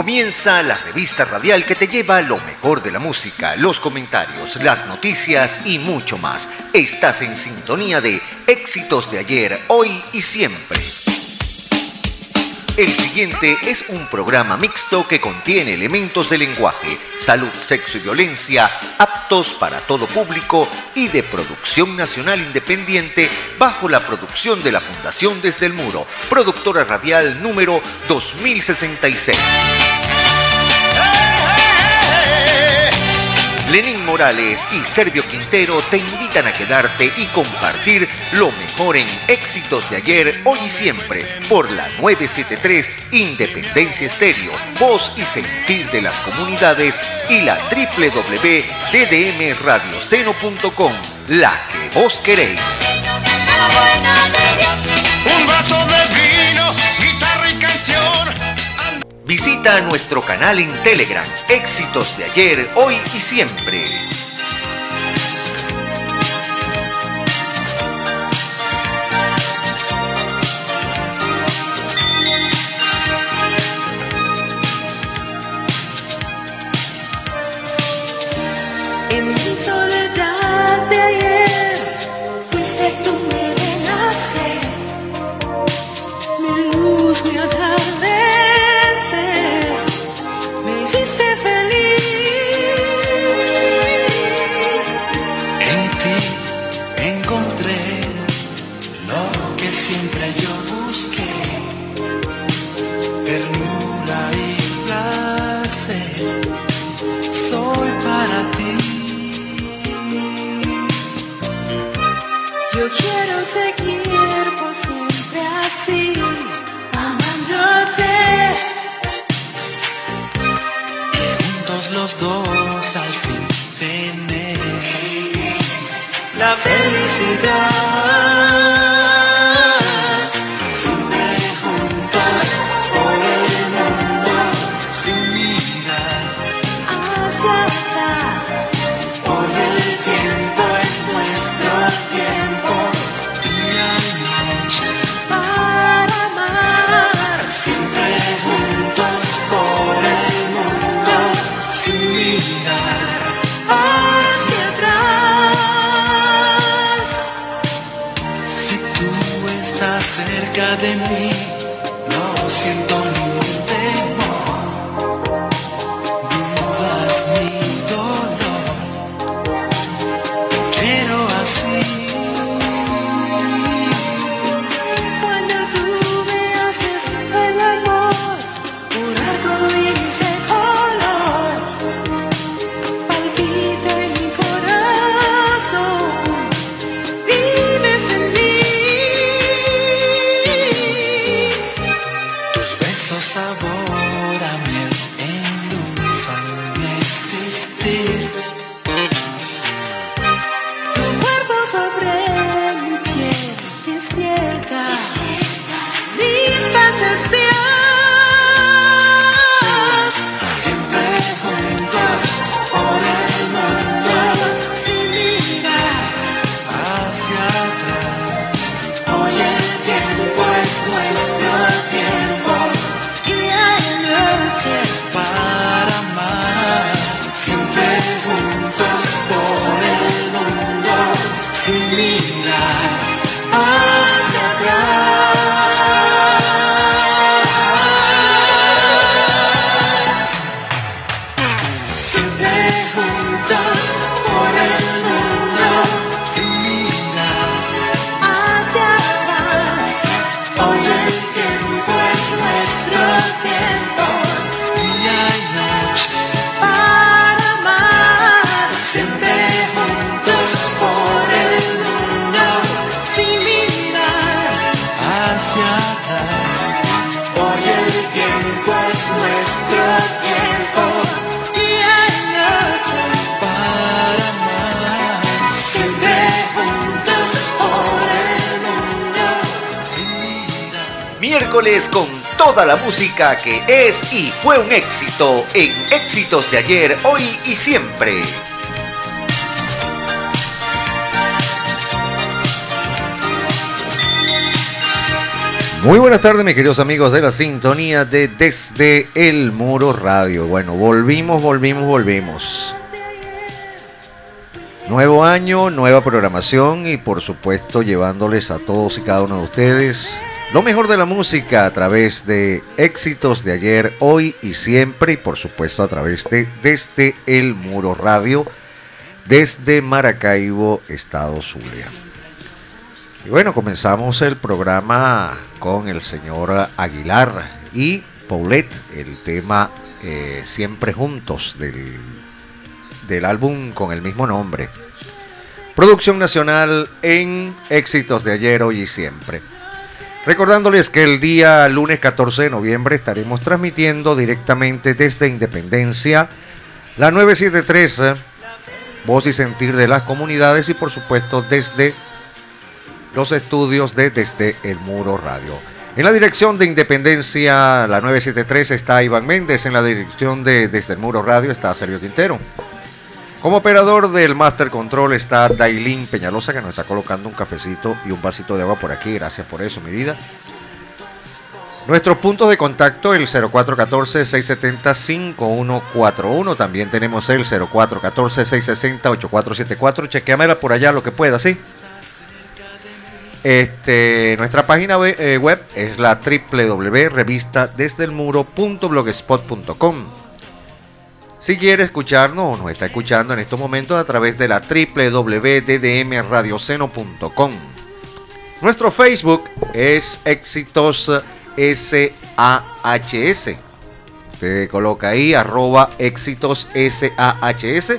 Comienza la revista radial que te lleva lo mejor de la música, los comentarios, las noticias y mucho más. Estás en sintonía de éxitos de ayer, hoy y siempre. El siguiente es un programa mixto que contiene elementos de lenguaje, salud, sexo y violencia aptos para todo público y de producción nacional independiente bajo la producción de la Fundación Desde el Muro, productora radial número 2066. Lenín Morales y Servio Quintero te invitan a quedarte y compartir lo mejor en éxitos de ayer, hoy y siempre por la 973 Independencia Estéreo, voz y sentir de las comunidades y la www.ddmradioceno.com, la que vos queréis. Un vaso de vino, guitarra y canción. Visita nuestro canal en Telegram, éxitos de ayer, hoy y siempre. Felicidad. Y fue un éxito en éxitos de ayer, hoy y siempre. Muy buenas tardes, mis queridos amigos de la sintonía de Desde el Muro Radio. Bueno, volvimos, volvimos, volvimos. Nuevo año, nueva programación y por supuesto llevándoles a todos y cada uno de ustedes lo mejor de la música a través de éxitos de ayer, hoy y siempre y por supuesto a través de Desde el Muro Radio, desde Maracaibo, Estado Zulia. Y bueno, comenzamos el programa con el señor Aguilar y Paulette, el tema eh, Siempre Juntos del, del álbum con el mismo nombre. Producción nacional en éxitos de ayer, hoy y siempre. Recordándoles que el día lunes 14 de noviembre estaremos transmitiendo directamente desde Independencia la 973, voz y sentir de las comunidades y por supuesto desde los estudios de Desde el Muro Radio. En la dirección de Independencia, la 973 está Iván Méndez, en la dirección de Desde el Muro Radio está Sergio Tintero. Como operador del Master Control está Dailin Peñalosa, que nos está colocando un cafecito y un vasito de agua por aquí. Gracias por eso, mi vida. Nuestros puntos de contacto, el 0414-670-5141. También tenemos el 0414-660-8474. Chequeamela por allá lo que pueda, ¿sí? Este, nuestra página eh, web es la www.revistadesdelmuro.blogspot.com. Si quiere escucharnos o nos está escuchando en estos momentos a través de la www.ddmradioceno.com. Nuestro Facebook es Éxitos SAHS. Usted coloca ahí arroba éxitos SAHS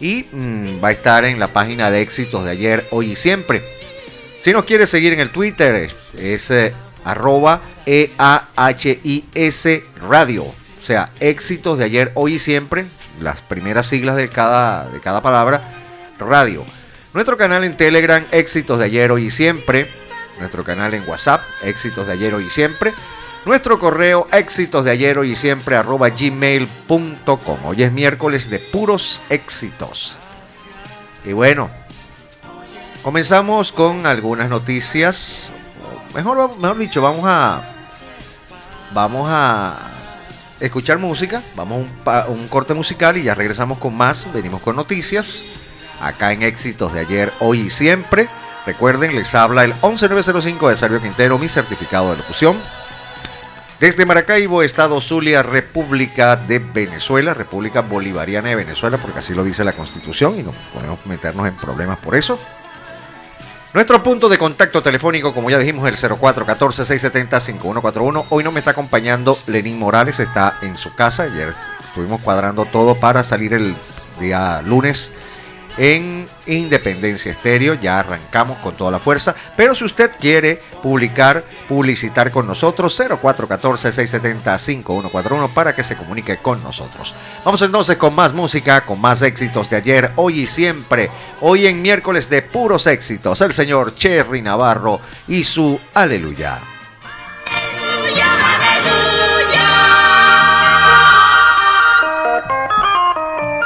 y mm, va a estar en la página de éxitos de ayer, hoy y siempre. Si nos quiere seguir en el Twitter es, es eh, arroba EAHIS Radio o sea, éxitos de ayer, hoy y siempre, las primeras siglas de cada, de cada palabra, radio. Nuestro canal en Telegram, éxitos de ayer, hoy y siempre. Nuestro canal en WhatsApp, éxitos de ayer, hoy y siempre. Nuestro correo, éxitos de ayer, hoy y siempre, arroba gmail.com. Hoy es miércoles de puros éxitos. Y bueno, comenzamos con algunas noticias. Mejor, mejor dicho, vamos a. Vamos a escuchar música, vamos a un, corte musical y ya regresamos con más. Venimos con noticias acá en Éxitos de ayer, hoy y siempre. Recuerden, les habla el 11905 de Sergio Quintero, mi certificado de locución. Desde Maracaibo, Estado Zulia, República de Venezuela, República Bolivariana de Venezuela, porque así lo dice la Constitución y no podemos meternos en problemas por eso. Nuestro punto de contacto telefónico, como ya dijimos, el 0414-670-5141. Hoy no me está acompañando Lenín Morales, está en su casa. Ayer estuvimos cuadrando todo para salir el día lunes en Independencia Estéreo. Ya arrancamos con toda la fuerza. Pero si usted quiere publicar, publicitar con nosotros, 0414-670-5141 para que se comunique con nosotros. Vamos entonces con más música, con más éxitos de ayer, hoy y siempre. Hoy en miércoles de puros éxitos, el señor Cherry Navarro y su Aleluya.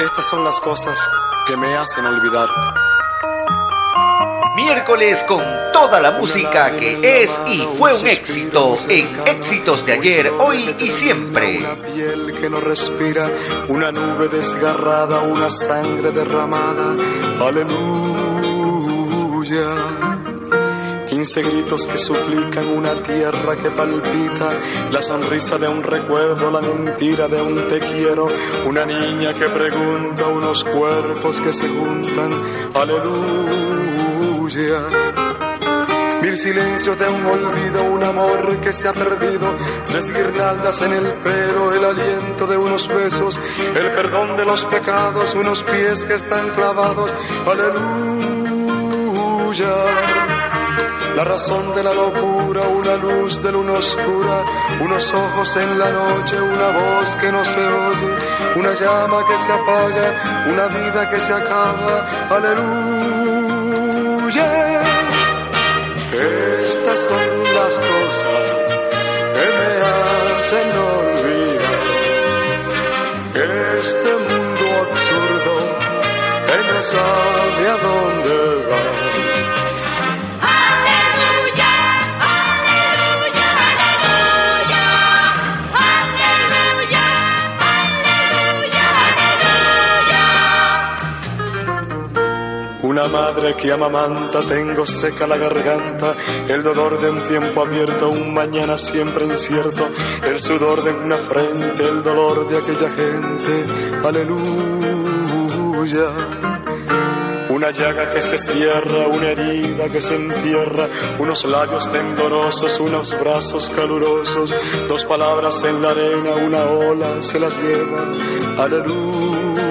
Estas son las cosas que me hacen olvidar. Miércoles con toda la música que es y fue un éxito en éxitos de ayer, hoy y siempre. Una piel que no respira, una nube desgarrada, una sangre derramada. Aleluya. Quince gritos que suplican una tierra que palpita, la sonrisa de un recuerdo, la mentira de un te quiero, una niña que pregunta, unos cuerpos que se juntan, aleluya. Mil silencios de un olvido, un amor que se ha perdido, tres guirnaldas en el pelo, el aliento de unos besos, el perdón de los pecados, unos pies que están clavados, aleluya la razón de la locura, una luz de luna oscura, unos ojos en la noche, una voz que no se oye, una llama que se apaga, una vida que se acaba, aleluya. Estas son las cosas que me hacen olvidar este mundo absurdo que no sabe a dónde va. Madre que amamanta, tengo seca la garganta, el dolor de un tiempo abierto, un mañana siempre incierto, el sudor de una frente, el dolor de aquella gente, aleluya. Una llaga que se cierra, una herida que se entierra, unos labios temblorosos, unos brazos calurosos, dos palabras en la arena, una ola se las lleva, aleluya.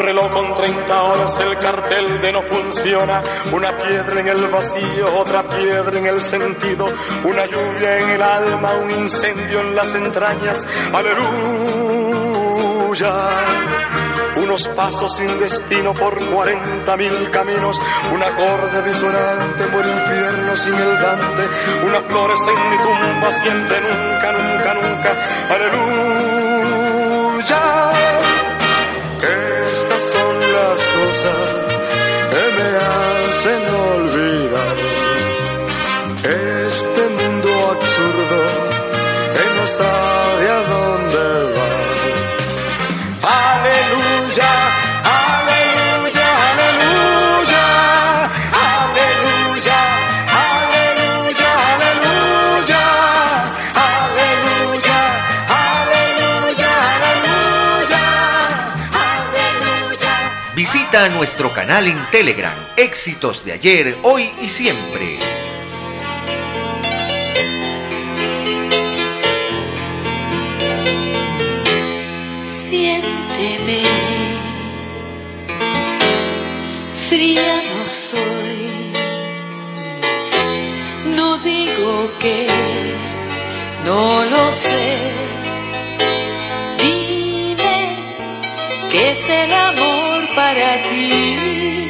Reloj con 30 horas, el cartel de no funciona, una piedra en el vacío, otra piedra en el sentido, una lluvia en el alma, un incendio en las entrañas, aleluya. Unos pasos sin destino por cuarenta mil caminos, un acorde disonante por infierno sin el Dante, una flores en mi tumba siempre nunca, nunca, nunca, aleluya. Las cosas que me hacen olvidar. Este mundo absurdo que no sabe Visita nuestro canal en Telegram, éxitos de ayer, hoy y siempre. Siénteme, fría no soy, no digo que no lo sé. Dime qué es el para ti.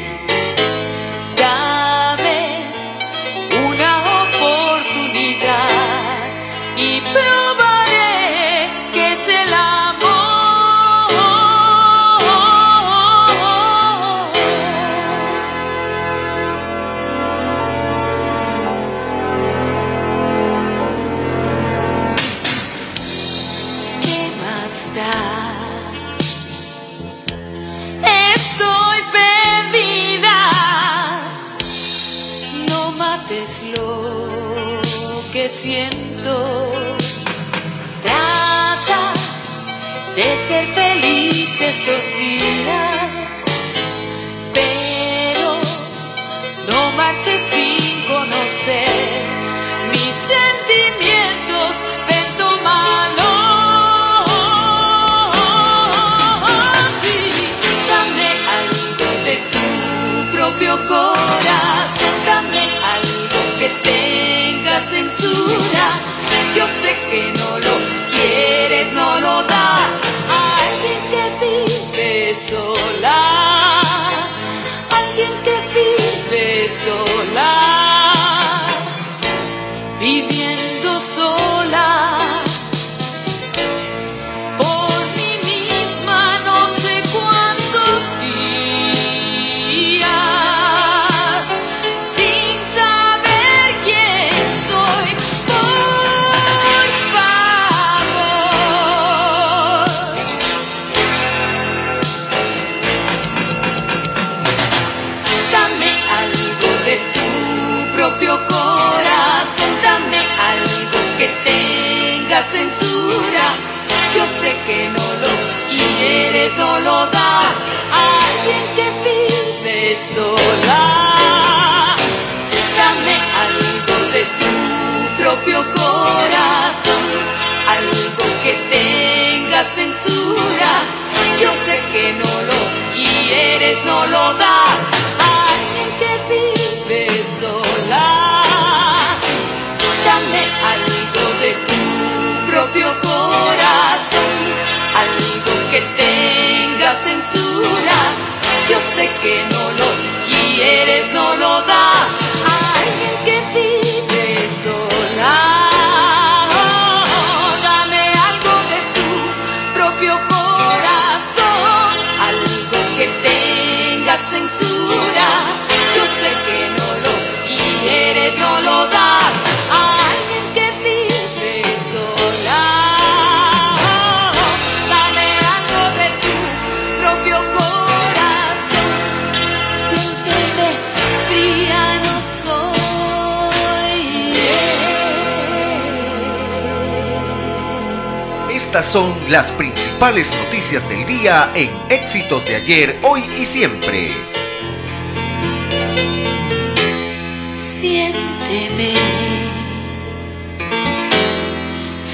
Estos días. Pero no marches sin conocer mis sentimientos. Ven. Sí, dame algo de tu propio corazón. Dame algo que tenga censura. Yo sé que no que no lo quieres, no lo das a alguien que vive sola. Dame algo de tu propio corazón, algo que tenga censura. Yo sé que no lo quieres, no lo das propio corazón, algo que tenga censura. Yo sé que no lo quieres, no lo das Estas son las principales noticias del día en Éxitos de ayer, hoy y siempre. Siénteme,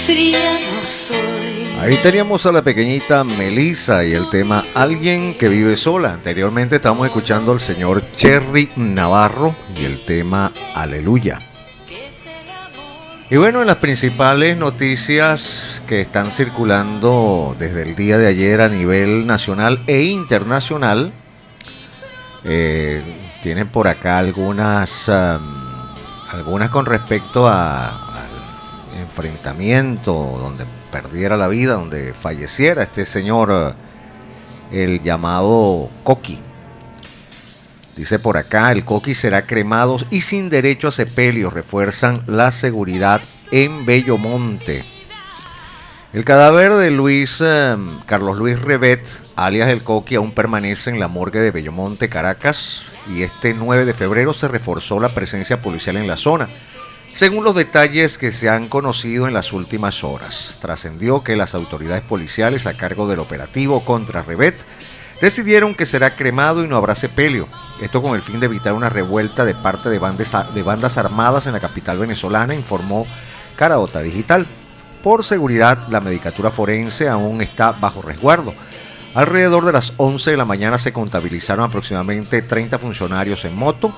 fría no soy. Ahí teníamos a la pequeñita Melissa y el tema Alguien que vive sola. Anteriormente estamos escuchando al señor Cherry Navarro y el tema Aleluya. Y bueno, en las principales noticias que están circulando desde el día de ayer a nivel nacional e internacional, eh, tienen por acá algunas, algunas con respecto al enfrentamiento donde perdiera la vida, donde falleciera este señor, el llamado Coqui. Dice por acá, el coqui será cremado y sin derecho a sepelio. Refuerzan la seguridad en Bellomonte. El cadáver de Luis em, Carlos Luis Revet, alias el coqui, aún permanece en la morgue de Bellomonte, Caracas, y este 9 de febrero se reforzó la presencia policial en la zona. Según los detalles que se han conocido en las últimas horas, trascendió que las autoridades policiales a cargo del operativo contra Revet decidieron que será cremado y no habrá sepelio. Esto con el fin de evitar una revuelta de parte de bandas, armadas en la capital venezolana, informó Caraota Digital. Por seguridad, la medicatura forense aún está bajo resguardo. Alrededor de las 11 de la mañana se contabilizaron aproximadamente 30 funcionarios en moto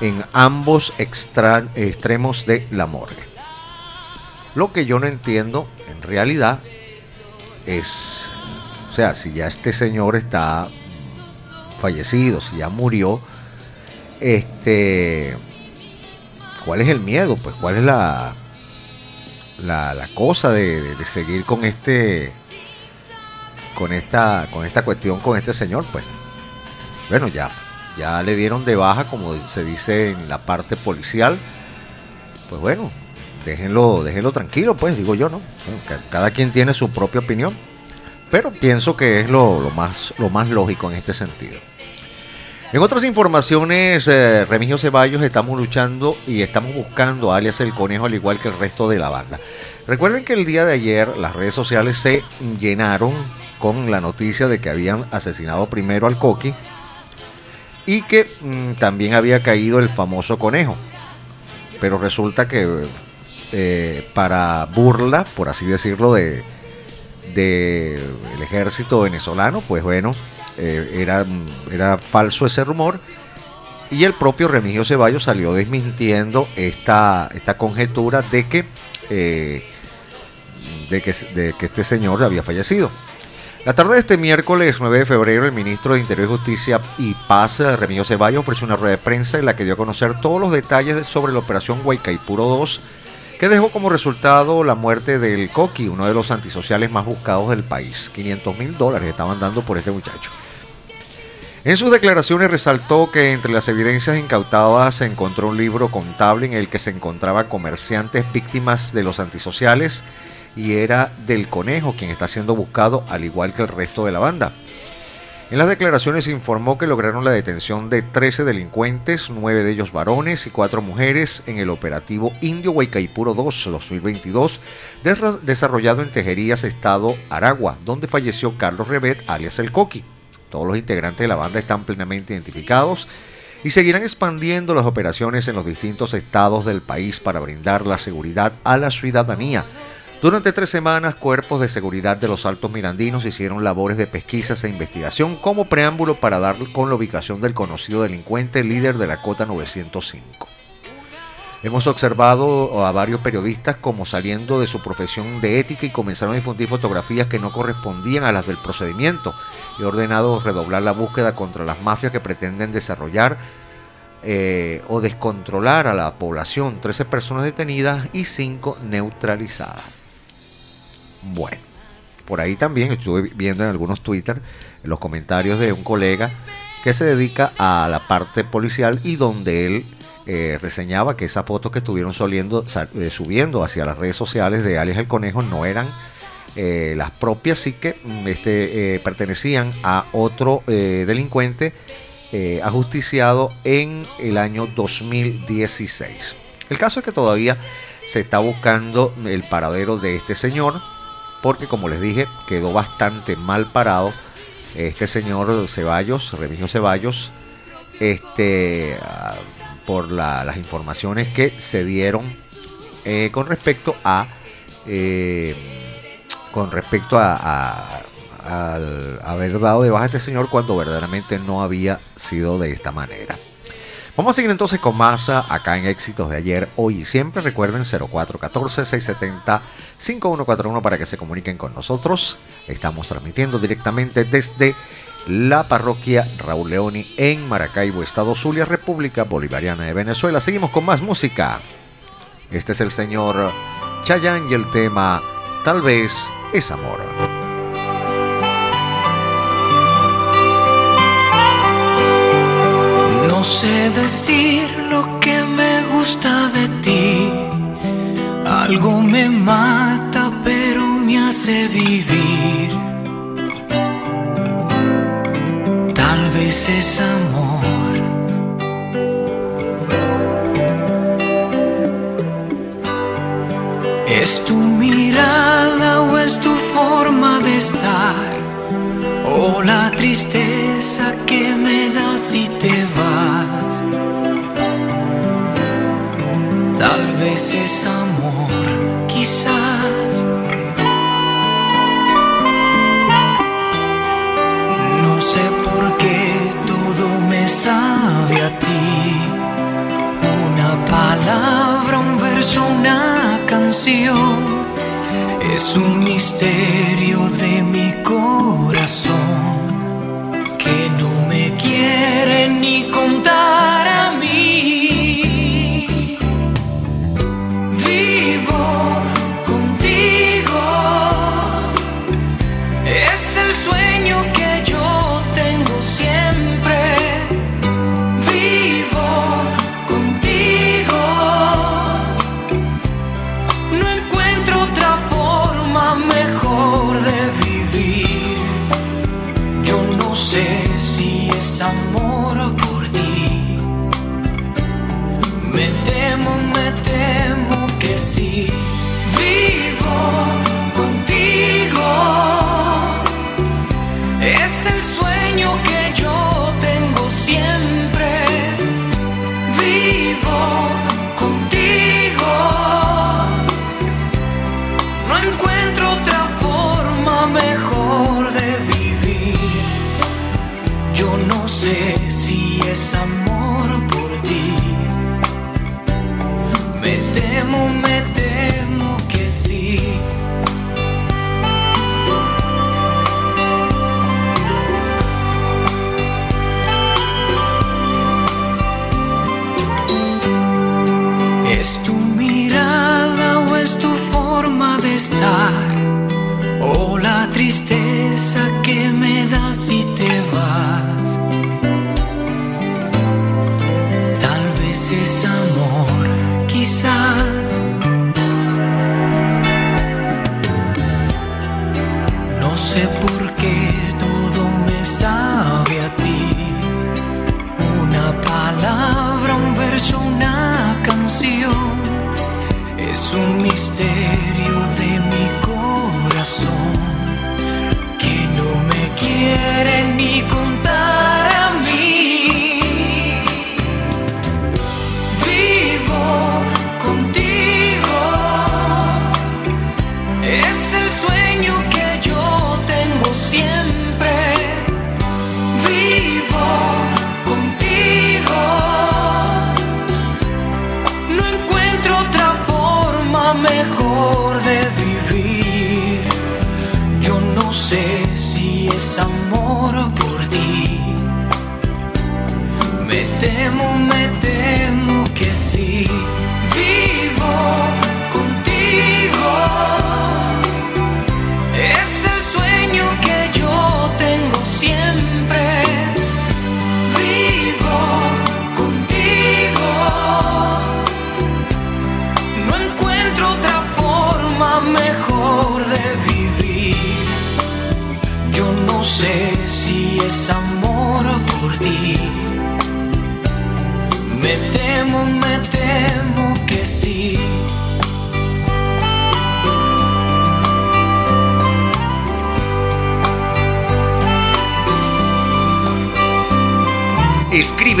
en ambos extremos de la morgue. Lo que yo no entiendo en realidad es o sea, si ya este señor está fallecido, si ya murió, este, ¿cuál es el miedo? Pues, ¿cuál es la, la, cosa de, seguir con este, con esta, con esta cuestión, con este señor? Pues, bueno, ya, ya le dieron de baja, como se dice en la parte policial. Pues bueno, déjenlo, déjenlo tranquilo, pues, digo yo, ¿no? Cada quien tiene su propia opinión. Pero pienso que es lo, más, lógico en este sentido. En otras informaciones, eh, Remigio Ceballos estamos luchando y estamos buscando a alias el conejo al igual que el resto de la banda. Recuerden que el día de ayer las redes sociales se llenaron con la noticia de que habían asesinado primero al Coqui y que mm, también había caído el famoso conejo. Pero resulta que eh, para burla, por así decirlo, de, del ejército venezolano, pues bueno, eh, era, era falso ese rumor. Y el propio Remigio Ceballos salió desmintiendo esta, esta conjetura de que, eh, de, que, de que este señor había fallecido. La tarde de este miércoles 9 de febrero, el ministro de Interior y Justicia y Paz, Remigio Ceballos, ofreció una rueda de prensa en la que dio a conocer todos los detalles sobre la operación Huaycaipuro 2 que dejó como resultado la muerte del Coqui, uno de los antisociales más buscados del país. 500 mil dólares estaban dando por este muchacho. En sus declaraciones resaltó que entre las evidencias incautadas se encontró un libro contable en el que se encontraba comerciantes víctimas de los antisociales y era del conejo quien está siendo buscado al igual que el resto de la banda. En las declaraciones informó que lograron la detención de 13 delincuentes, 9 de ellos varones y 4 mujeres en el operativo Indio Huaycaipuro 2 2022, desarrollado en Tejerías, Estado Aragua, donde falleció Carlos Rebet, alias El Coqui. Todos los integrantes de la banda están plenamente identificados y seguirán expandiendo las operaciones en los distintos estados del país para brindar la seguridad a la ciudadanía durante tres semanas, cuerpos de seguridad de los Altos Mirandinos hicieron labores de pesquisas e investigación como preámbulo para dar con la ubicación del conocido delincuente líder de la Cota 905. Hemos observado a varios periodistas como saliendo de su profesión de ética y comenzaron a difundir fotografías que no correspondían a las del procedimiento. He ordenado redoblar la búsqueda contra las mafias que pretenden desarrollar eh, o descontrolar a la población. 13 personas detenidas y 5 neutralizadas. Bueno, por ahí también estuve viendo en algunos Twitter los comentarios de un colega que se dedica a la parte policial y donde él eh, reseñaba que esas fotos que estuvieron soliendo, eh, subiendo hacia las redes sociales de Alias el Conejo no eran eh, las propias, sí que mm, este, pertenecían a otro delincuente ajusticiado en el año 2016. El caso es que todavía se está buscando el paradero de este señor porque como les dije, quedó bastante mal parado este señor Ceballos, Remigio Ceballos, este, ah, por las informaciones que se dieron eh, con respecto a eh, con respecto a, haber dado de baja a este señor cuando verdaderamente no había sido de esta manera. Vamos a seguir entonces con más acá en éxitos de ayer, hoy y siempre. Recuerden 0414-670-5141 para que se comuniquen con nosotros. Estamos transmitiendo directamente desde la parroquia Raúl Leoni en Maracaibo, Estado Zulia, República Bolivariana de Venezuela. Seguimos con más música. Este es el señor Chayanne y el tema Tal vez es amor. No sé decir lo que me gusta de ti. Algo me mata pero me hace vivir. Tal vez es amor. ¿Es tu mirada o es tu forma de estar? O la tristeza que me das si te vas. Tal vez es amor, quizás. No sé por qué todo me sabe a ti. Una palabra, un verso, una canción. Es un misterio de mi corazón que no me quiere ni contar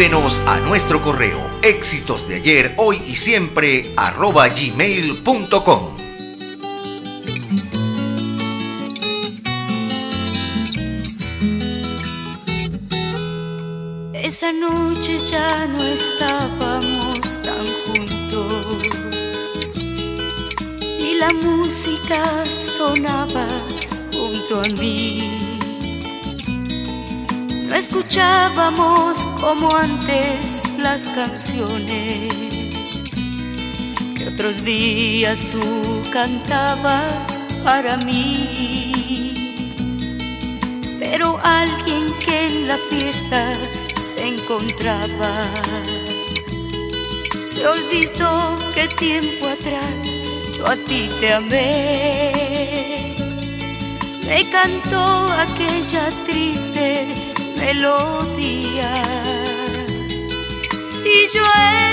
Escríbenos a nuestro correo éxitos de ayer, hoy y siempre arroba gmail.com. Esa noche ya no estábamos tan juntos y la música sonaba junto a mí escuchábamos como antes las canciones que otros días tú cantabas para mí. Pero alguien que en la fiesta se encontraba se olvidó que tiempo atrás yo a ti te amé. Me cantó aquella triste melodía. Y yo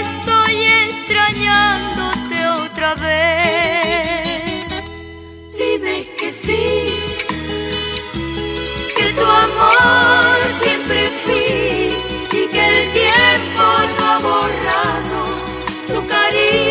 estoy extrañándote otra vez. Dime que sí, que tu amor siempre fui y que el tiempo no ha borrado tu cariño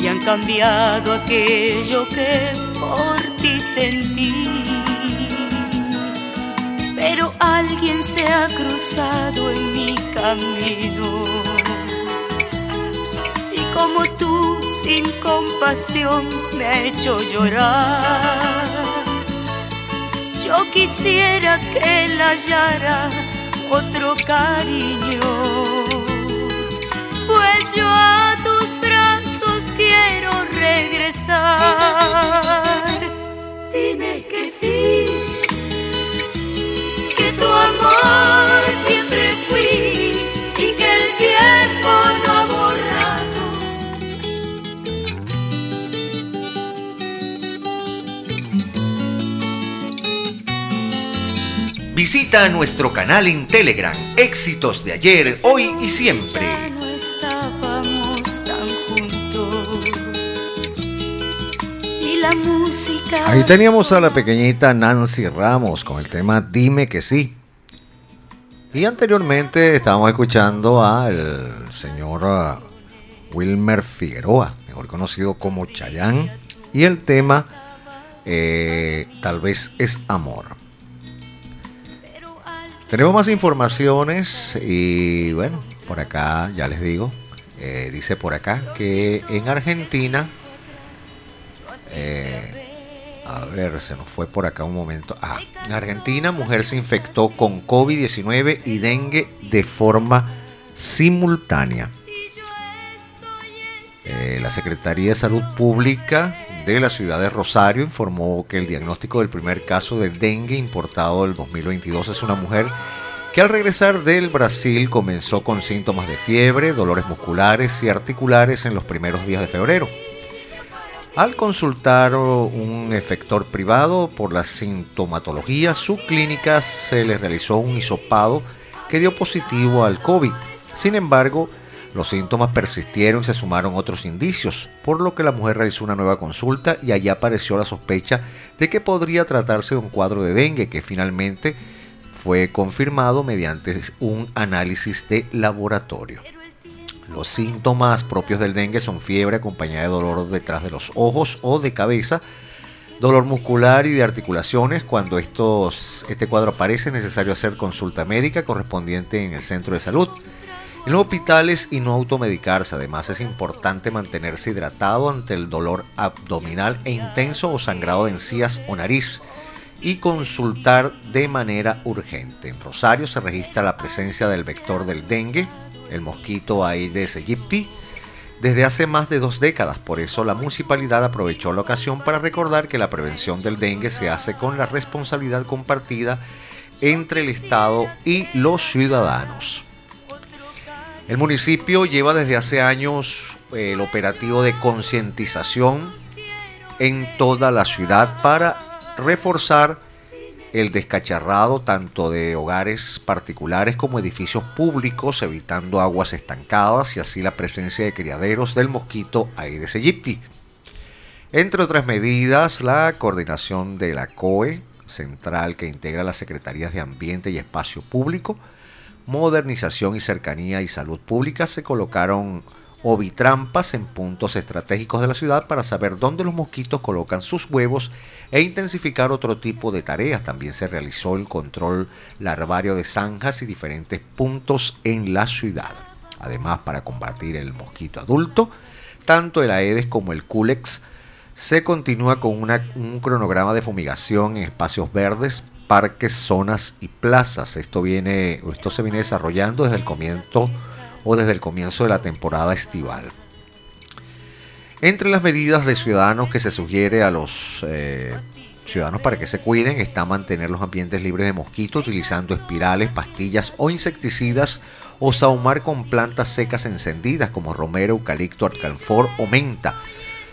y han cambiado aquello que por ti sentí. Pero alguien se ha cruzado en mi camino y como tú sin compasión me ha hecho llorar. Yo quisiera que la hallara otro cariño. Yo a tus brazos quiero regresar. Dime que sí, que tu amor siempre fui y que el tiempo no ha borrado. Visita nuestro canal en Telegram, éxitos de ayer, hoy y siempre. Ahí teníamos a la pequeñita Nancy Ramos con el tema Dime que sí. Y anteriormente estábamos escuchando al señor ah, Wilmer Figueroa, mejor conocido como Chayán, y el tema eh, Tal vez es amor. Tenemos más informaciones y bueno, por acá ya les digo, eh, dice por acá que en Argentina, eh, a ver, se nos fue por acá un momento. Ah, en Argentina, mujer se infectó con COVID-19 y dengue de forma simultánea. Eh, la Secretaría de Salud Pública de la ciudad de Rosario informó que el diagnóstico del primer caso de dengue importado del 2022 es una mujer que al regresar del Brasil comenzó con síntomas de fiebre, dolores musculares y articulares en los primeros días de febrero. Al consultar un efector privado por la sintomatología, su clínica se le realizó un hisopado que dio positivo al COVID. Sin embargo, los síntomas persistieron y se sumaron otros indicios, por lo que la mujer realizó una nueva consulta y allí apareció la sospecha de que podría tratarse de un cuadro de dengue que finalmente fue confirmado mediante un análisis de laboratorio. Los síntomas propios del dengue son fiebre acompañada de dolor detrás de los ojos o de cabeza, dolor muscular y de articulaciones. Cuando estos, este cuadro aparece es necesario hacer consulta médica correspondiente en el centro de salud. En los hospitales y no automedicarse. Además es importante mantenerse hidratado ante el dolor abdominal e intenso o sangrado de encías o nariz. y consultar de manera urgente. En Rosario se registra la presencia del vector del dengue, el mosquito Aedes aegypti, desde hace más de dos décadas. Por eso la municipalidad aprovechó la ocasión para recordar que la prevención del dengue se hace con la responsabilidad compartida entre el Estado y los ciudadanos. El municipio lleva desde hace años eh, el operativo de concientización en toda la ciudad para reforzar el descacharrado tanto de hogares particulares como edificios públicos, evitando aguas estancadas y así la presencia de criaderos del mosquito Aedes aegypti. Entre otras medidas, la coordinación de la COE, central que integra las Secretarías de Ambiente y Espacio Público, Modernización y Cercanía y Salud Pública, se colocaron ovitrampas en puntos estratégicos de la ciudad para saber dónde los mosquitos colocan sus huevos e intensificar otro tipo de tareas. También se realizó el control larvario de zanjas y diferentes puntos en la ciudad. Además, para combatir el mosquito adulto, tanto el Aedes como el Culex se continúa con un cronograma de fumigación en espacios verdes, parques, zonas y plazas. Esto viene, esto se viene desarrollando desde el comienzo o desde el comienzo de la temporada estival. Entre las medidas de ciudadanos que se sugiere a los eh, ciudadanos para que se cuiden está mantener los ambientes libres de mosquitos utilizando espirales, pastillas o insecticidas o saumar con plantas secas encendidas como romero, eucalipto, alcanfor o menta.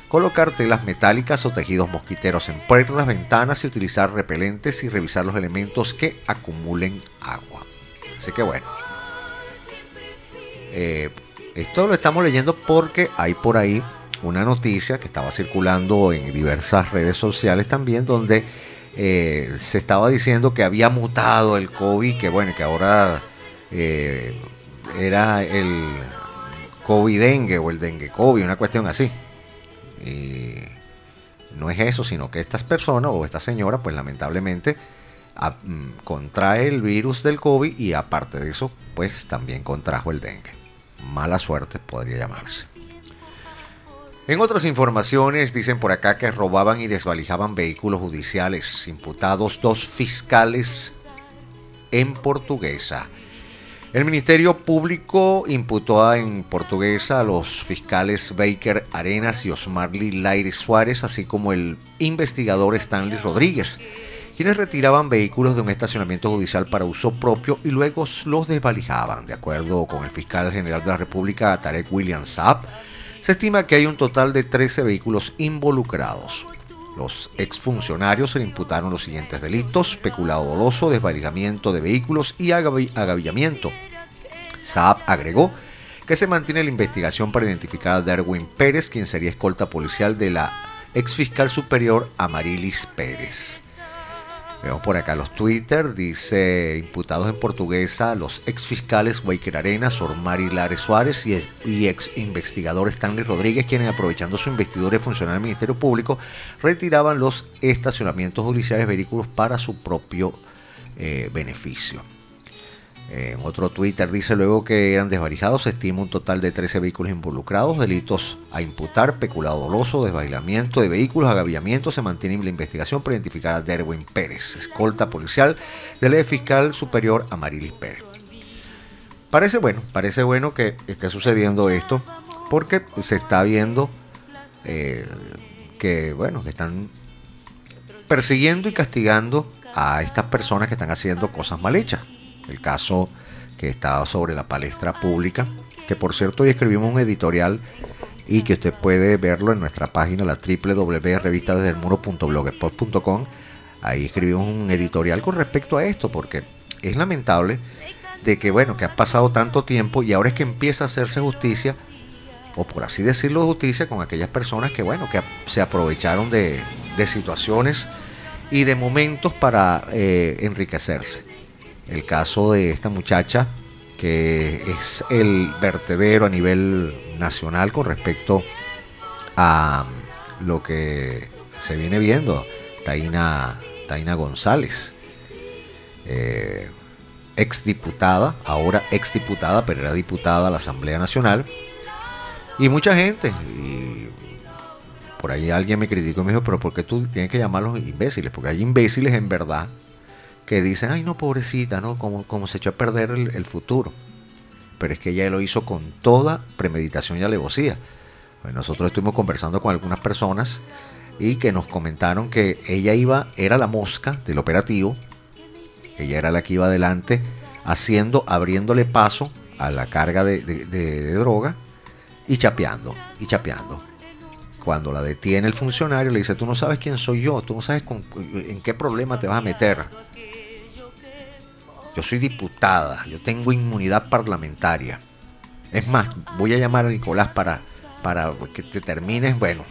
Colocar telas metálicas o tejidos mosquiteros en puertas, ventanas y utilizar repelentes y revisar los elementos que acumulen agua. Así que bueno, eh, esto lo estamos leyendo porque hay por ahí una noticia que estaba circulando en diversas redes sociales también donde eh, se estaba diciendo que había mutado el COVID, que bueno, que ahora eh, era el COVID dengue o el dengue COVID, una cuestión así. Y no es eso, sino que estas personas o esta señora, pues lamentablemente mm, contrae el virus del COVID y aparte de eso, pues también contrajo el dengue mala suerte podría llamarse. En otras informaciones dicen por acá que robaban y desvalijaban vehículos judiciales, imputados dos fiscales en Portuguesa. El Ministerio Público imputó en Portuguesa a los fiscales Baker Arenas y Osmarly Laire Suárez, así como el investigador Stanley Rodríguez quienes retiraban vehículos de un estacionamiento judicial para uso propio y luego los desvalijaban. De acuerdo con el fiscal general de la República, Tarek William Saab, se estima que hay un total de 13 vehículos involucrados. Los exfuncionarios se le imputaron los siguientes delitos: peculado doloso, desvalijamiento de vehículos y agavillamiento. Saab agregó que se mantiene la investigación para identificar a Darwin Pérez, quien sería escolta policial de la exfiscal superior Amarilis Pérez. Vemos por acá los Twitter, dice imputados en portuguesa los ex fiscales Weiker Arenas, Ormari Lares Suárez y, ex investigador Stanley Rodríguez, quienes aprovechando su investidura de funcionar del Ministerio Público, retiraban los estacionamientos judiciales vehículos para su propio eh, beneficio. En otro Twitter dice luego que eran desvalijados, se estima un total de 13 vehículos involucrados, delitos a imputar, peculado doloso, desbailamiento de vehículos, agavillamiento, se mantiene la investigación para identificar a Derwin Pérez, escolta policial del fiscal superior Amarilis Pérez. Parece bueno, parece bueno que esté sucediendo esto porque se está viendo eh, que, bueno, que están persiguiendo y castigando a estas personas que están haciendo cosas mal hechas el caso que está sobre la palestra pública, que por cierto hoy escribimos un editorial y que usted puede verlo en nuestra página, la www.revistadesdelmuro.blogspot.com. Ahí escribimos un editorial con respecto a esto, porque es lamentable de que, bueno, que ha pasado tanto tiempo y ahora es que empieza a hacerse justicia, o por así decirlo, justicia con aquellas personas que, bueno, que se aprovecharon de, situaciones y de momentos para eh, enriquecerse el caso de esta muchacha, que es el vertedero a nivel nacional con respecto a lo que se viene viendo, Taina, Taina González, eh, exdiputada, ahora exdiputada, pero era diputada a la Asamblea Nacional, y mucha gente, por ahí alguien me criticó y me dijo, pero ¿por qué tú tienes que llamarlos imbéciles? Porque hay imbéciles en verdad que dicen, ay no, pobrecita, ¿no? Como, como se echó a perder el, futuro. Pero es que ella lo hizo con toda premeditación y alevosía. Pues nosotros estuvimos conversando con algunas personas y que nos comentaron que ella iba, era la mosca del operativo, ella era la que iba adelante haciendo, abriéndole paso a la carga de- de droga y chapeando, y chapeando. Cuando la detiene el funcionario, le dice, tú no sabes quién soy yo, tú no sabes con- en qué problema te vas a meter. Yo soy diputada, yo tengo inmunidad parlamentaria. Es más, voy a llamar a Nicolás para, para que te termines, bueno.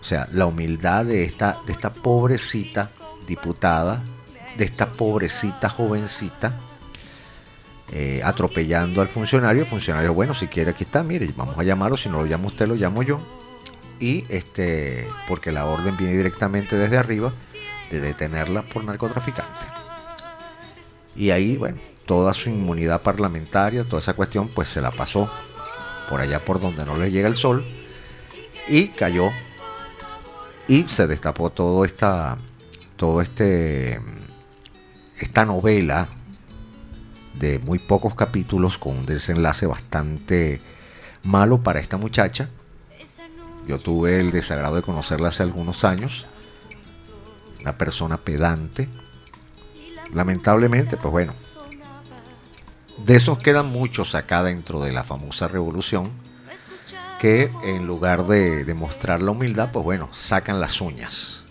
O sea, la humildad de esta, de esta pobrecita diputada, de esta pobrecita jovencita, eh, atropellando al funcionario. El funcionario, bueno, si quiere, aquí está, mire, vamos a llamarlo, si no lo llama usted, lo llamo yo. Y este, porque la orden viene directamente desde arriba de detenerla por narcotraficante. Y ahí, bueno, toda su inmunidad parlamentaria, toda esa cuestión, pues se la pasó por allá por donde no le llega el sol y cayó y se destapó todo esta todo este esta novela de muy pocos capítulos con un desenlace bastante malo para esta muchacha. Yo tuve el desagrado de conocerla hace algunos años. Una persona pedante. Lamentablemente, pues bueno. De esos quedan muchos acá dentro de la famosa revolución que en lugar de, de mostrar la humildad, pues bueno, sacan las uñas.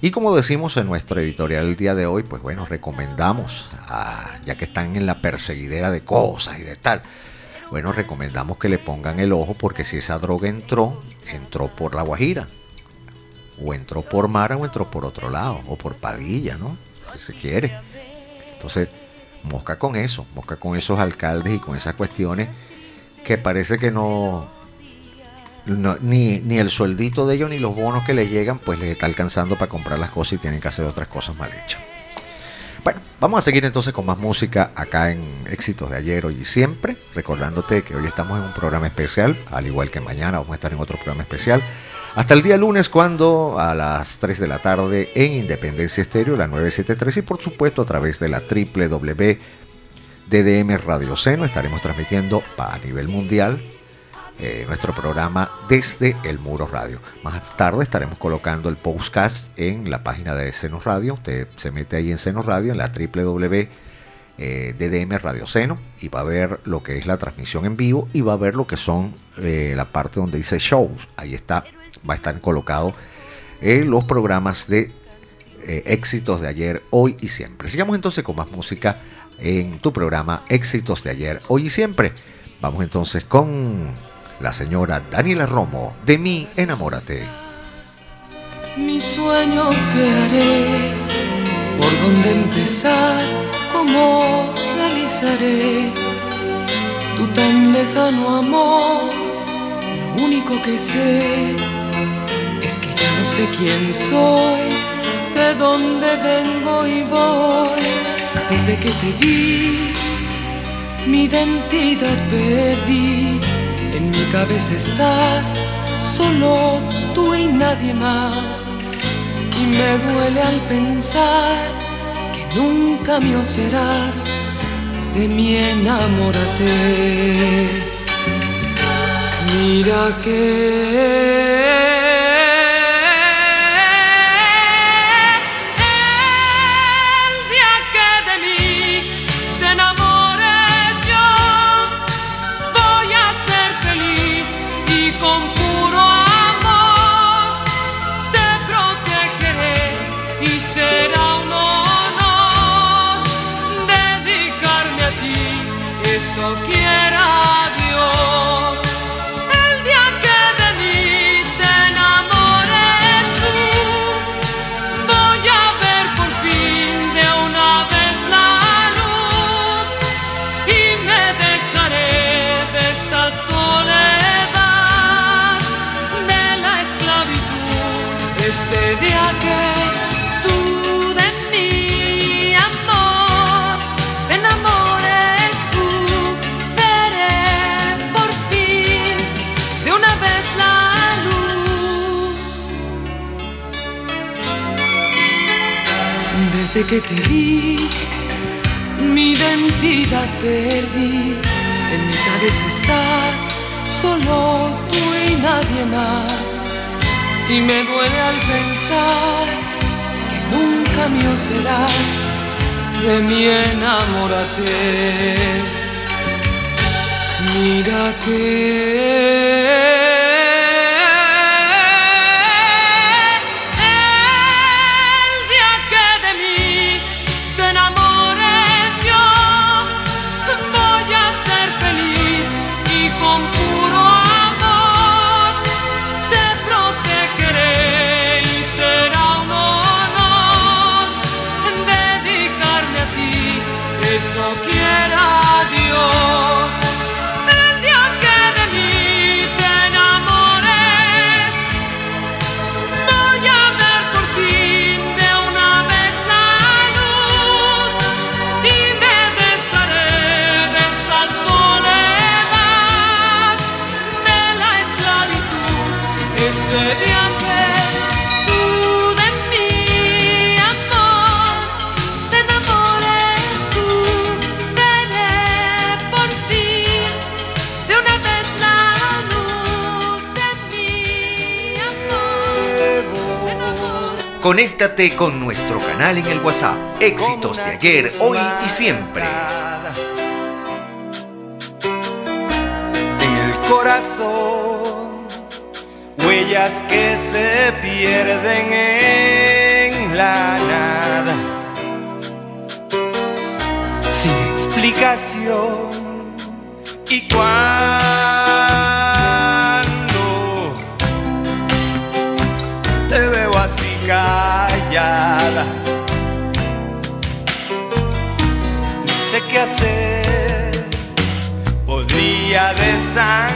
Y como decimos en nuestro editorial el día de hoy, pues bueno, recomendamos, ya que están en la perseguidera de cosas y de tal, bueno, recomendamos que le pongan el ojo porque si esa droga entró, entró por la Guajira, o entró por Mara o entró por otro lado, o por Padilla, ¿no? Se quiere. Entonces, mosca con eso, mosca con esos alcaldes y con esas cuestiones que parece que no, no, ni, ni el sueldito de ellos ni los bonos que les llegan, pues les está alcanzando para comprar las cosas y tienen que hacer otras cosas mal hechas. Bueno, vamos a seguir entonces con más música acá en Éxitos de ayer, hoy y siempre. Recordándote que hoy estamos en un programa especial, al igual que mañana vamos a estar en otro programa especial. Hasta el día lunes, cuando a las 3 de la tarde en Independencia Estéreo, la 973, y por supuesto a través de la www DDM Radio Seno estaremos transmitiendo a nivel mundial eh, nuestro programa desde el Muro Radio. Más tarde estaremos colocando el podcast en la página de Seno Radio. Usted se mete ahí en Seno Radio, en la www DDM Radio Seno, y va a ver lo que es la transmisión en vivo y va a ver lo que son eh, la parte donde dice shows. Ahí está, va a estar colocado eh, los programas de eh, éxitos de ayer, hoy y siempre. Sigamos entonces con más música en tu programa Éxitos de ayer, hoy y siempre. Vamos entonces con la señora Daniela Romo, de mí enamórate. Mi sueño que haré, por dónde empezar, cómo realizaré tu tan lejano amor. Lo único que sé es que ya no sé quién soy, de dónde vengo y voy. Desde que te vi, mi identidad perdí. En mi cabeza estás, solo tú y nadie más. Y me duele al pensar que nunca mío serás. De mí enamórate. Mira que que te vi, mi identidad perdí. En mi cabeza estás, solo tú y nadie más. Y me duele al pensar que nunca mío serás. De mí enamórate. Mira que Conéctate con nuestro canal en el WhatsApp. Éxitos de ayer, hoy y siempre. En el corazón, huellas que se pierden en la nada. Sin explicación. Y cuando sign.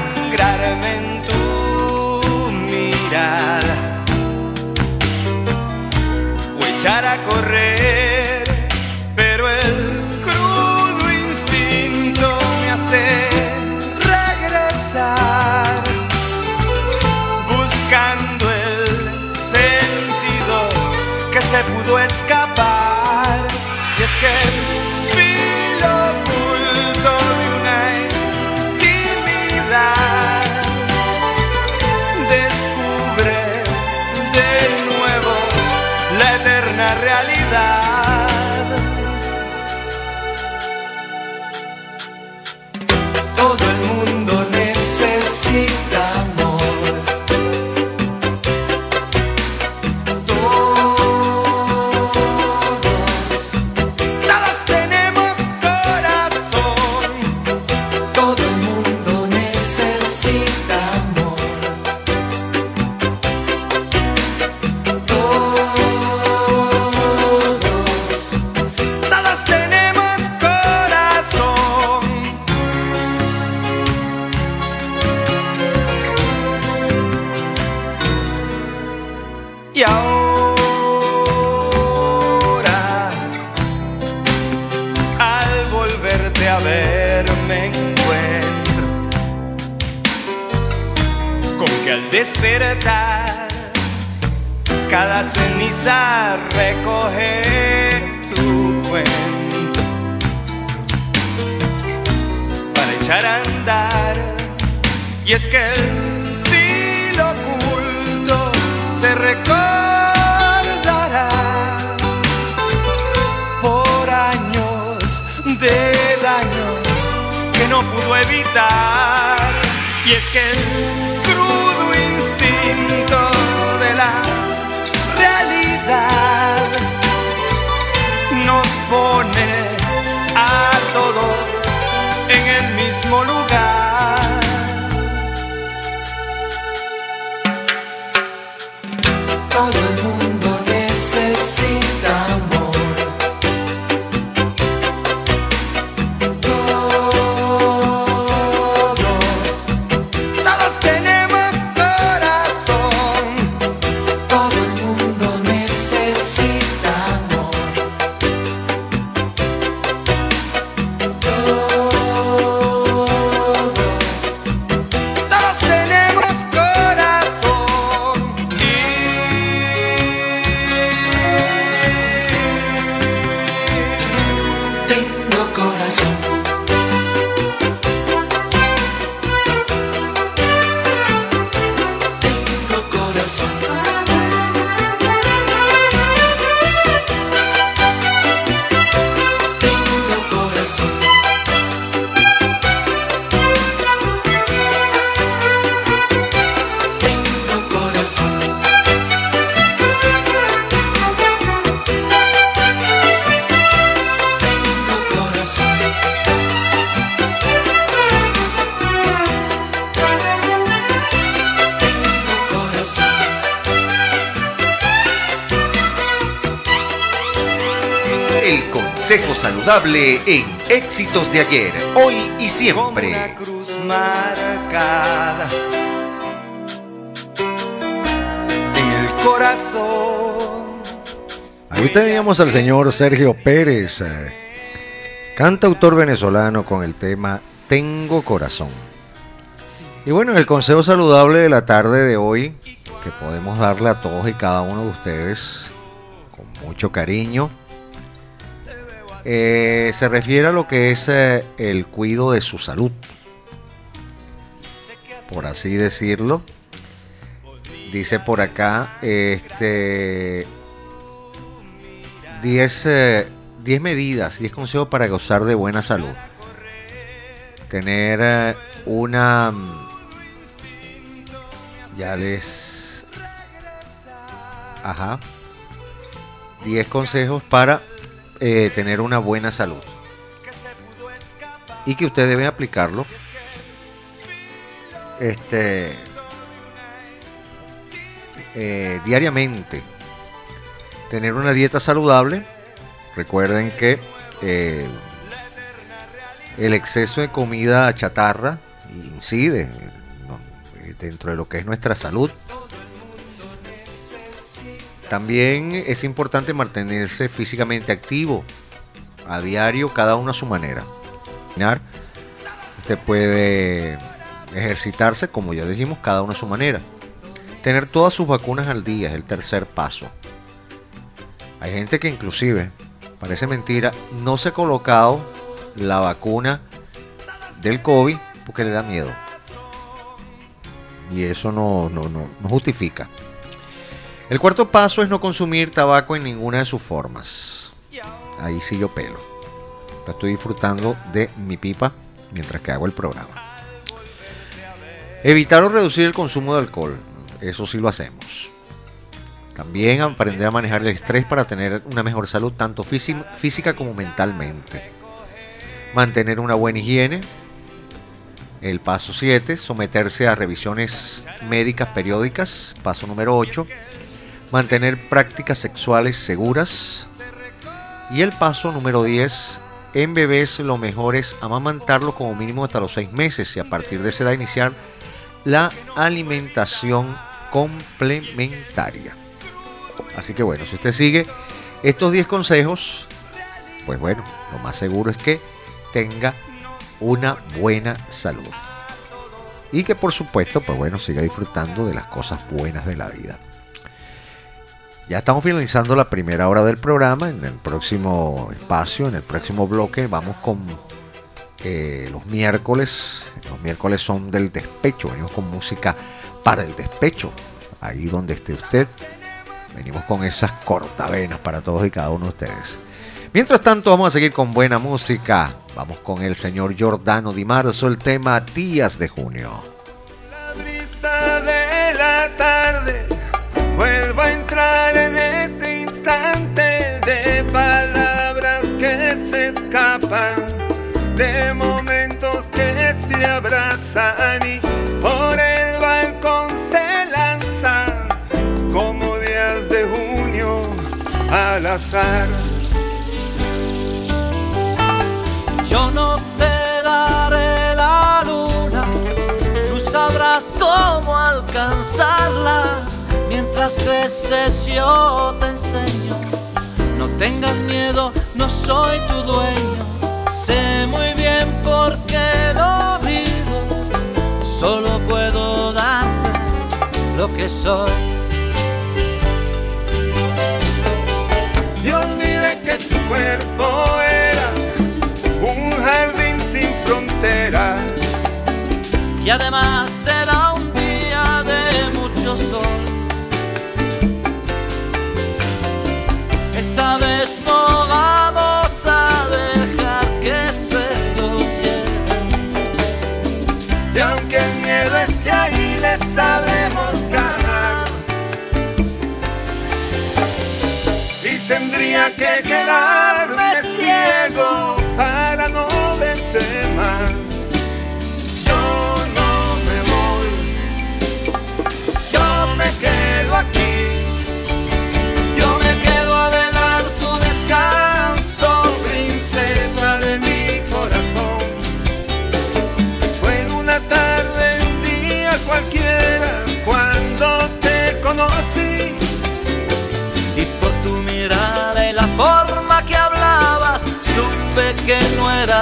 Consejo saludable en Éxitos de ayer, hoy y una siempre. cruz marcada en el corazón. Ahí teníamos al señor Sergio Pérez, eh, cantautor venezolano con el tema Tengo Corazón. Y bueno, el consejo saludable de la tarde de hoy, que podemos darle a todos y cada uno de ustedes con mucho cariño, eh, se refiere a lo que es eh, el cuido de su salud, por así decirlo. Dice por acá, este, 10, eh, 10 medidas, 10 consejos para gozar de buena salud. Tener eh, una... mm, Ya les... Ajá. 10 consejos para eh, tener una buena salud. Y que ustedes deben aplicarlo. Este... eh, diariamente tener una dieta saludable. Recuerden que eh, el exceso de comida chatarra incide dentro de lo que es nuestra salud. También es importante mantenerse físicamente activo a diario, cada uno a su manera. Usted puede ejercitarse, como ya dijimos, cada uno a su manera. Tener todas sus vacunas al día es el tercer paso. Hay gente que inclusive, parece mentira, no se ha colocado la vacuna del COVID porque le da miedo. Y eso no, no, no, no justifica. El cuarto paso es no consumir tabaco en ninguna de sus formas. Ahí sí yo pelo. Estoy disfrutando de mi pipa mientras que hago el programa. Evitar o reducir el consumo de alcohol. Eso sí lo hacemos. También aprender a manejar el estrés para tener una mejor salud tanto físi- física como mentalmente. Mantener una buena higiene. El paso 7, someterse a revisiones médicas periódicas. Paso número 8, mantener prácticas sexuales seguras. Y el paso número 10, en bebés lo mejor es amamantarlo como mínimo hasta los 6 meses y a partir de esa edad iniciar la alimentación complementaria. Así que bueno, si usted sigue estos 10 consejos, pues bueno, lo más seguro es que tenga una buena salud. Y que por supuesto, pues bueno, siga disfrutando de las cosas buenas de la vida. Ya estamos finalizando la primera hora del programa. En el próximo espacio, en el próximo bloque, vamos con eh, los miércoles. Los miércoles son del despecho. Venimos con música para el despecho. Ahí donde esté usted. Venimos con esas cortavenas para todos y cada uno de ustedes. Mientras tanto, vamos a seguir con buena música. Vamos con el señor Giordano Di Marzo, el tema Días de Junio. Yo no te daré la luna, tú sabrás cómo alcanzarla. Mientras creces yo te enseño, no tengas miedo, no soy tu dueño. Sé muy bien por qué lo digo, solo puedo darte lo que soy. Cuerpo era un jardín sin fronteras. y además será un día de mucho sol. Esta vez no vamos a dejar que se lo. Y aunque el miedo esté ahí, le sabremos tendría Y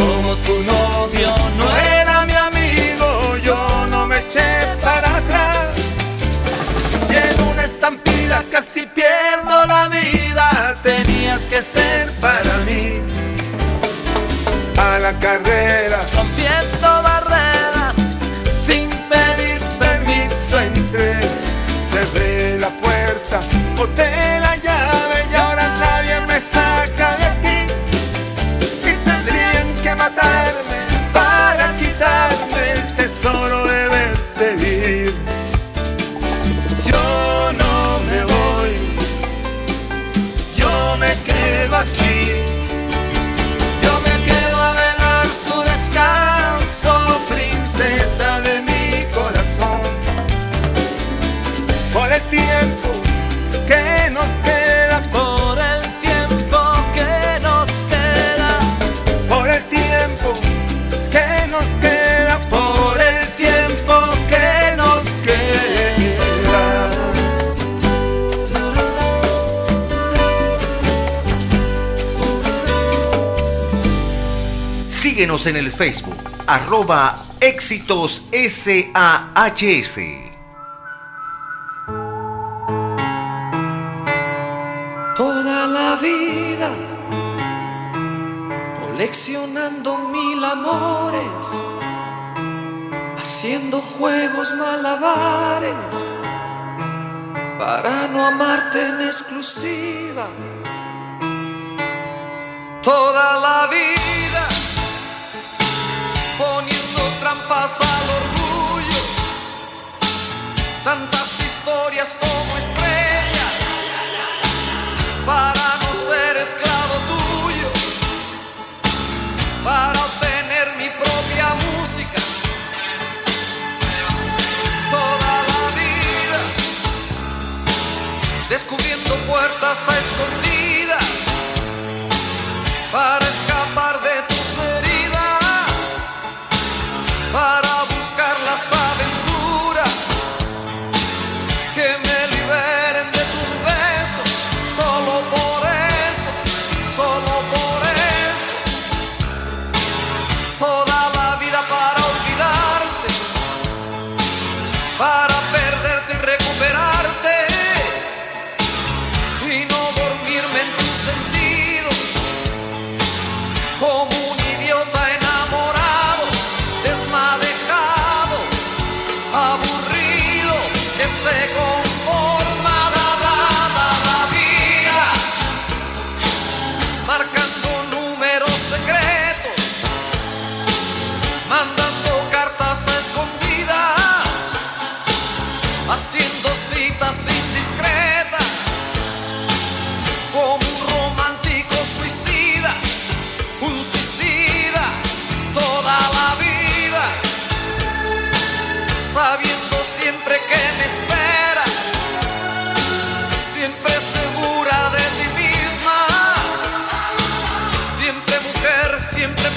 como tu novio no era mi amigo, yo no me eché para atrás. Y una estampida casi pierdo la vida, tenías que ser para mí. A la carrera. Síguenos en el Facebook, arroba éxitos SAHS. Toda la vida coleccionando mil amores, haciendo juegos malabares para no amarte en exclusiva. Toda la vida poniendo trampas al orgullo. Tantas historias como estrellas para no ser esclavo tuyo, para obtener mi propia música. Toda la vida descubriendo puertas escondidas para escapar de para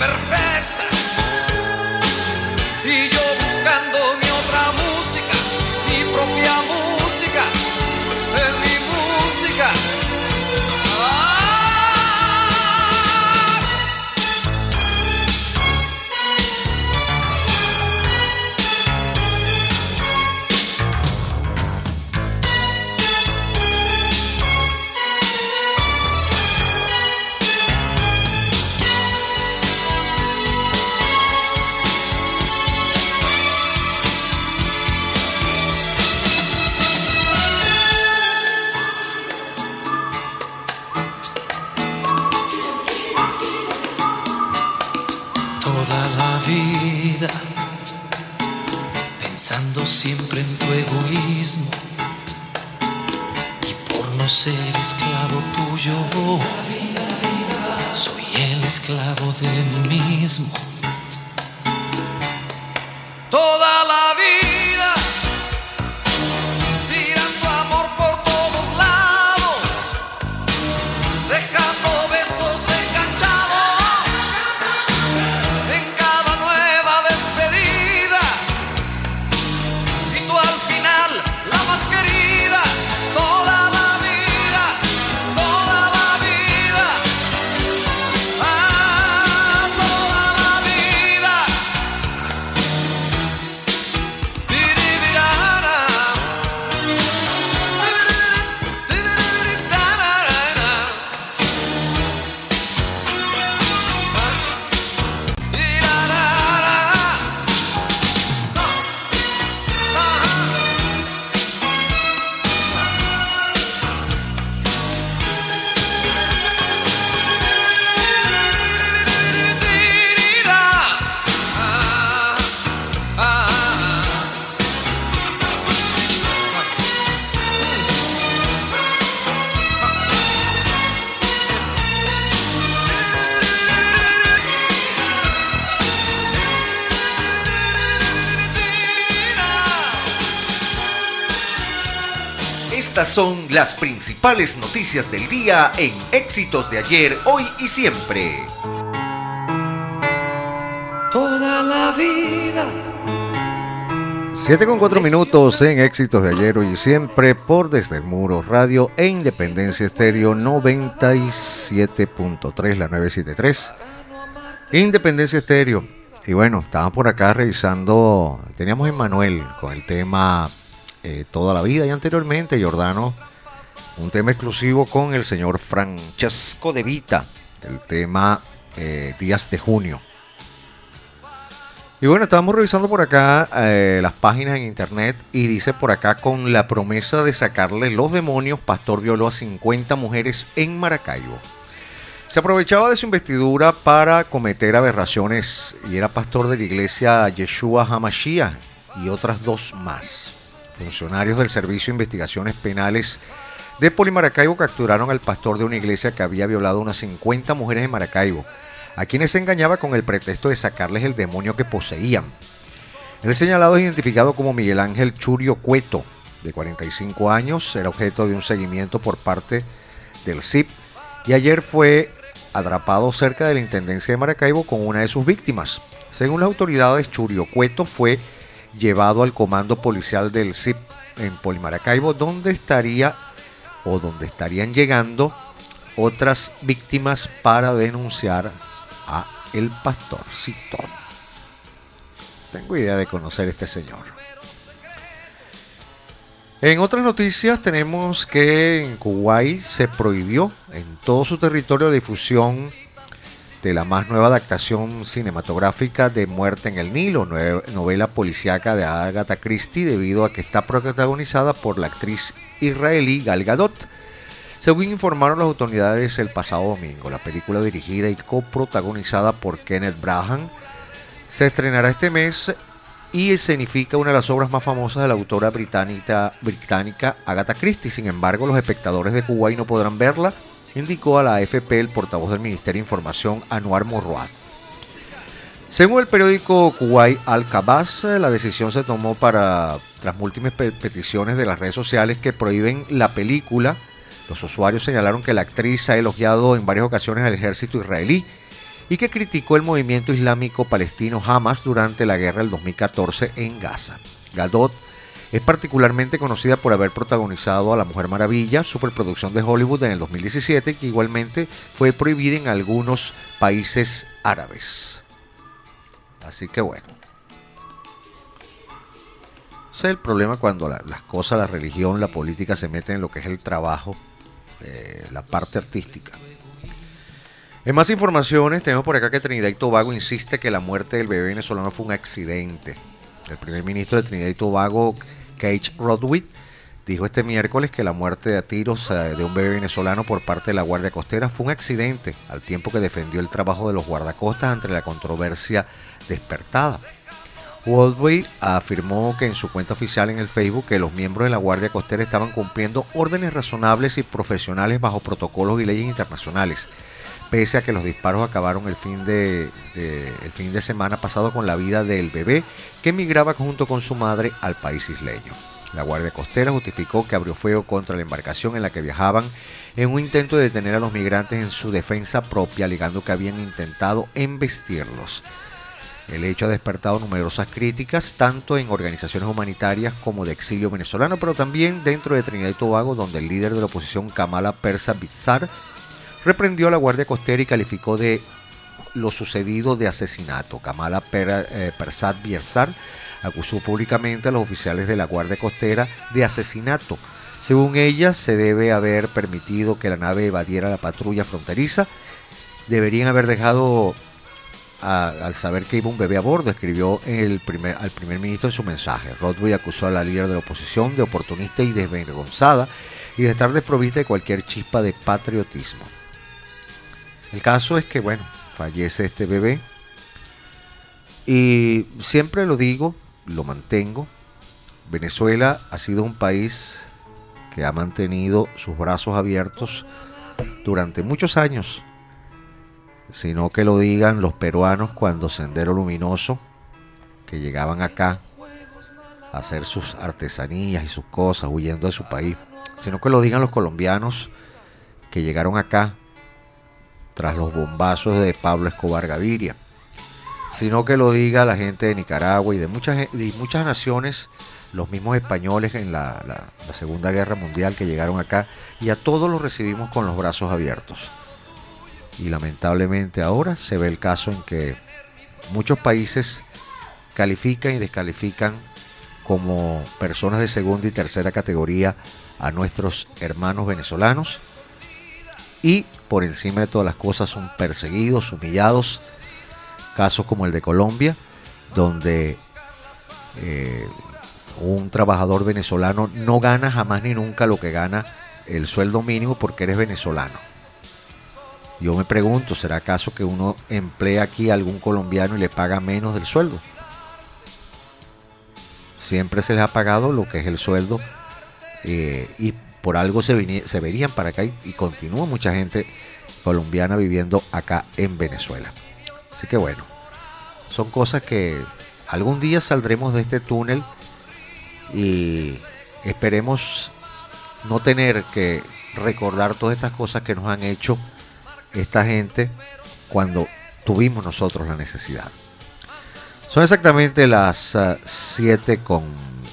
perfecto. Y por no ser esclavo tuyo, soy el esclavo de mí mismo. Las principales noticias del día en Éxitos de ayer, hoy y siempre. Toda la vida. 7 con 4 minutos en Éxitos de ayer, hoy y siempre por Desde el Muro Radio e Independencia Estéreo 97.3, la 973. Independencia Estéreo. Y bueno, estábamos por acá revisando, teníamos a Manuel con el tema eh, Toda la Vida y anteriormente Jordano, un tema exclusivo con el señor Francesco de Vita, el tema eh, Días de Junio. Y bueno, estábamos revisando por acá eh, las páginas en internet y dice por acá con la promesa de sacarle los demonios, Pastor violó a 50 mujeres en Maracaibo. Se aprovechaba de su investidura para cometer aberraciones y era pastor de la iglesia Yeshua Hamashiach y otras dos más. Funcionarios del Servicio de Investigaciones Penales de Polimaracaibo capturaron al pastor de una iglesia que había violado unas 50 mujeres en Maracaibo a quienes se engañaba con el pretexto de sacarles el demonio que poseían. El señalado es identificado como Miguel Ángel Churio Cueto, de 45 años, era objeto de un seguimiento por parte del CIP y ayer fue atrapado cerca de la Intendencia de Maracaibo con una de sus víctimas. Según las autoridades, Churio Cueto fue llevado al comando policial del CIP en Polimaracaibo, donde estaría o donde estarían llegando otras víctimas para denunciar a el pastorcito. Tengo idea de conocer a este señor. En otras noticias tenemos que en Kuwait se prohibió en todo su territorio la difusión de la más nueva adaptación cinematográfica de Muerte en el Nilo, novela policíaca de Agatha Christie, debido a que está protagonizada por la actriz israelí Gal Gadot. Según informaron las autoridades el pasado domingo, la película dirigida y coprotagonizada por Kenneth Branagh se estrenará este mes y escenifica una de las obras más famosas de la autora británica, británica Agatha Christie. Sin embargo, los espectadores de Kuwait no podrán verla, indicó a la AFP el portavoz del Ministerio de Información Anwar Morroat. Según el periódico Kuwait Al-Kabas, la decisión se tomó para tras múltiples peticiones de las redes sociales que prohíben la película. Los usuarios señalaron que la actriz ha elogiado en varias ocasiones al ejército israelí y que criticó el movimiento islámico palestino Hamas durante la guerra del 2014 en Gaza. Gadot es particularmente conocida por haber protagonizado a La Mujer Maravilla, superproducción de Hollywood en el 2017, que igualmente fue prohibida en algunos países árabes. Así que bueno. El problema cuando las cosas, la religión, la política se meten en lo que es el trabajo, eh, la parte artística. En más informaciones, tenemos por acá que Trinidad y Tobago insiste que la muerte del bebé venezolano fue un accidente. El primer ministro de Trinidad y Tobago, Cage Rodwick, dijo este miércoles que la muerte a tiros eh, de un bebé venezolano por parte de la Guardia Costera fue un accidente, al tiempo que defendió el trabajo de los guardacostas ante la controversia despertada. Rodwick afirmó que en su cuenta oficial en el Facebook que los miembros de la Guardia Costera estaban cumpliendo órdenes razonables y profesionales bajo protocolos y leyes internacionales pese a que los disparos acabaron el fin de, el fin de semana pasado con la vida del bebé que migraba junto con su madre al país isleño. La Guardia Costera justificó que abrió fuego contra la embarcación en la que viajaban en un intento de detener a los migrantes en su defensa propia, alegando que habían intentado embestirlos. El hecho ha despertado numerosas críticas, tanto en organizaciones humanitarias como de exilio venezolano, pero también dentro de Trinidad y Tobago, donde el líder de la oposición Kamala Persa Bizar reprendió a la Guardia Costera y calificó de lo sucedido de asesinato. Kamala eh, Persat acusó públicamente a los oficiales de la Guardia Costera de asesinato. Según ella, se debe haber permitido que la nave evadiera la patrulla fronteriza. Deberían haber dejado al saber que iba un bebé a bordo, escribió el primer, al primer ministro en su mensaje. Rodway acusó a la líder de la oposición de oportunista y desvergonzada y de estar desprovista de cualquier chispa de patriotismo. El caso es que, bueno, fallece este bebé. Y siempre lo digo, lo mantengo. Venezuela ha sido un país que ha mantenido sus brazos abiertos durante muchos años. Sino que lo digan los peruanos cuando Sendero Luminoso, que llegaban acá a hacer sus artesanías y sus cosas huyendo de su país. sino que lo digan los colombianos que llegaron acá tras los bombazos de Pablo Escobar Gaviria, sino que lo diga la gente de Nicaragua y de muchas, y muchas naciones, los mismos españoles en la, la, la Segunda Guerra Mundial que llegaron acá, y a todos los recibimos con los brazos abiertos. Y lamentablemente ahora se ve el caso en que muchos países califican y descalifican como personas de segunda y tercera categoría a nuestros hermanos venezolanos y por encima de todas las cosas son perseguidos, humillados, casos como el de Colombia, donde eh, un trabajador venezolano no gana jamás ni nunca lo que gana el sueldo mínimo porque eres venezolano. Yo me pregunto, ¿será acaso que uno emplea aquí a algún colombiano y le paga menos del sueldo? Siempre se les ha pagado lo que es el sueldo eh, y por algo se, se verían para acá y, y continúa mucha gente colombiana viviendo acá en Venezuela. Así que bueno, son cosas que algún día saldremos de este túnel y esperemos no tener que recordar todas estas cosas que nos han hecho esta gente cuando tuvimos nosotros la necesidad. Son exactamente las 7 con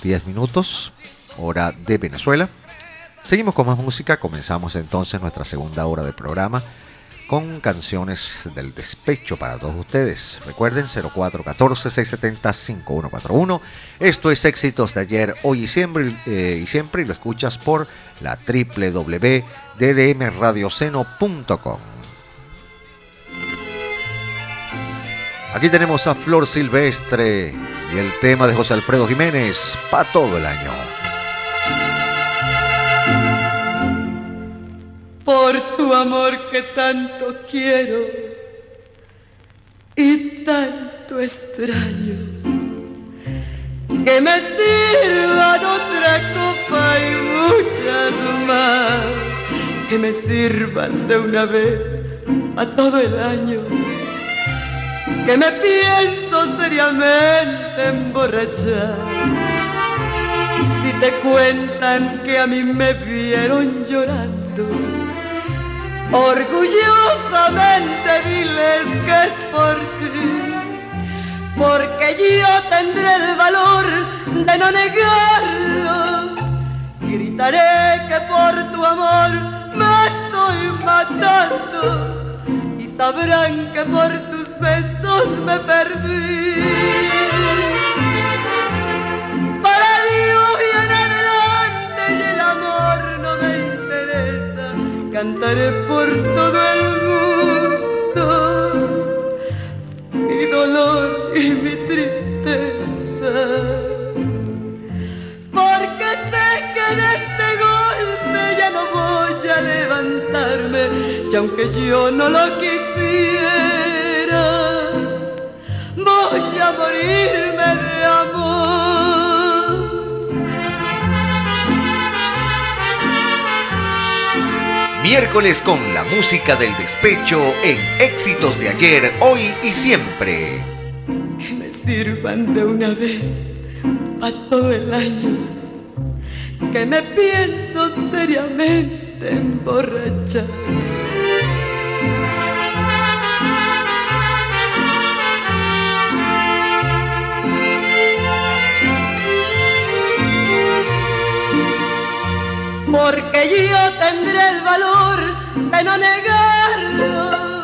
10 minutos, hora de Venezuela. Seguimos con más música, comenzamos entonces nuestra segunda hora de programa con canciones del despecho para todos ustedes. Recuerden 0414-670-5141. Esto es éxitos de ayer, hoy y siempre, eh, y siempre y lo escuchas por la www.ddmradioceno.com. Aquí tenemos a Flor Silvestre y el tema de José Alfredo Jiménez para todo el año. por tu amor que tanto quiero y tanto extraño. Que me sirvan otra copa y muchas más, que me sirvan de una vez a todo el año. Que me pienso seriamente emborrachar. Si te cuentan que a mí me vieron llorando Orgullosamente diles que es por ti, porque yo tendré el valor de no negarlo. Gritaré que por tu amor me estoy matando y sabrán que por tus besos me perdí. Para Dios y en adelante y el amor no me interesa cantaré por todo el mundo mi dolor y mi tristeza. Porque sé que de este golpe ya no voy a levantarme, y aunque yo no lo quisiera, Miércoles con la música del despecho en éxitos de ayer, hoy y siempre. que me sirvan de una vez a todo el año, que me pienso seriamente emborrachar. Porque yo tendré el valor de no negarlo.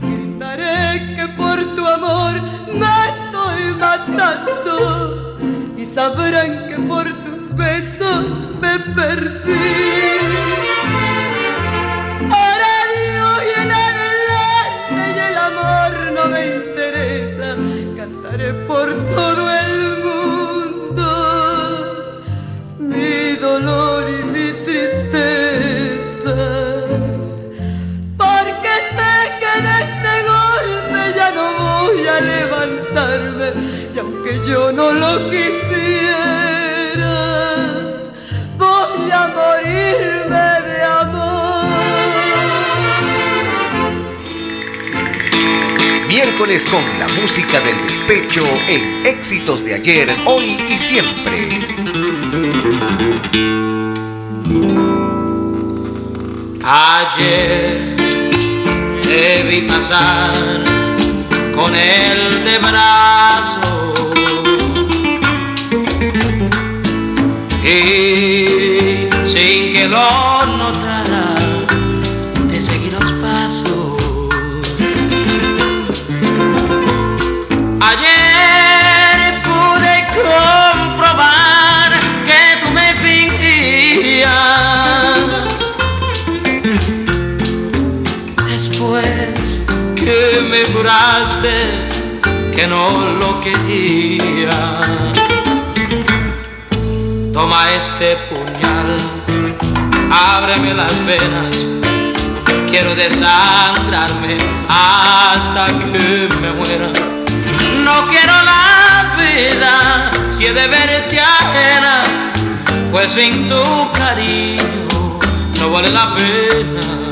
Gritaré que por tu amor me estoy matando y sabrán que por tus besos me perdí. Y aunque yo no lo quisiera, voy a morirme de amor. Miércoles con la música del despecho en éxitos de ayer, hoy y siempre. Ayer te vi pasar con él de brazo sin que lo notara te seguí los pasos. Ayer pude comprobar que tú me fingías. Después que me juraste que no lo quería. Toma este puñal, ábreme las venas. Quiero desangrarme hasta que me muera. No quiero la vida si he de verte ajena, pues sin tu cariño no vale la pena.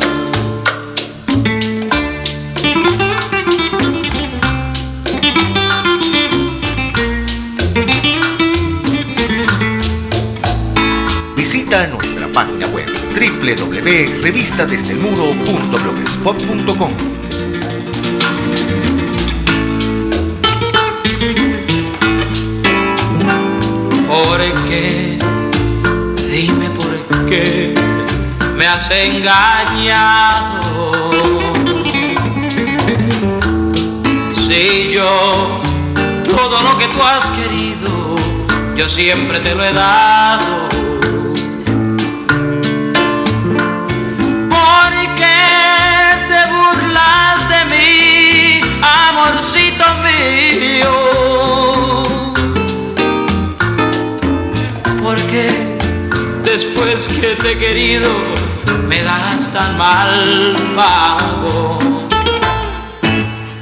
Visita nuestra página web www.revistadesdelmuro.blogspot.com ¿Por qué? Dime por qué me has engañado. Si yo todo lo que tú has querido, yo siempre te lo he dado. Burlas de mí, amorcito mío? Porque después que te he querido me das tan mal pago.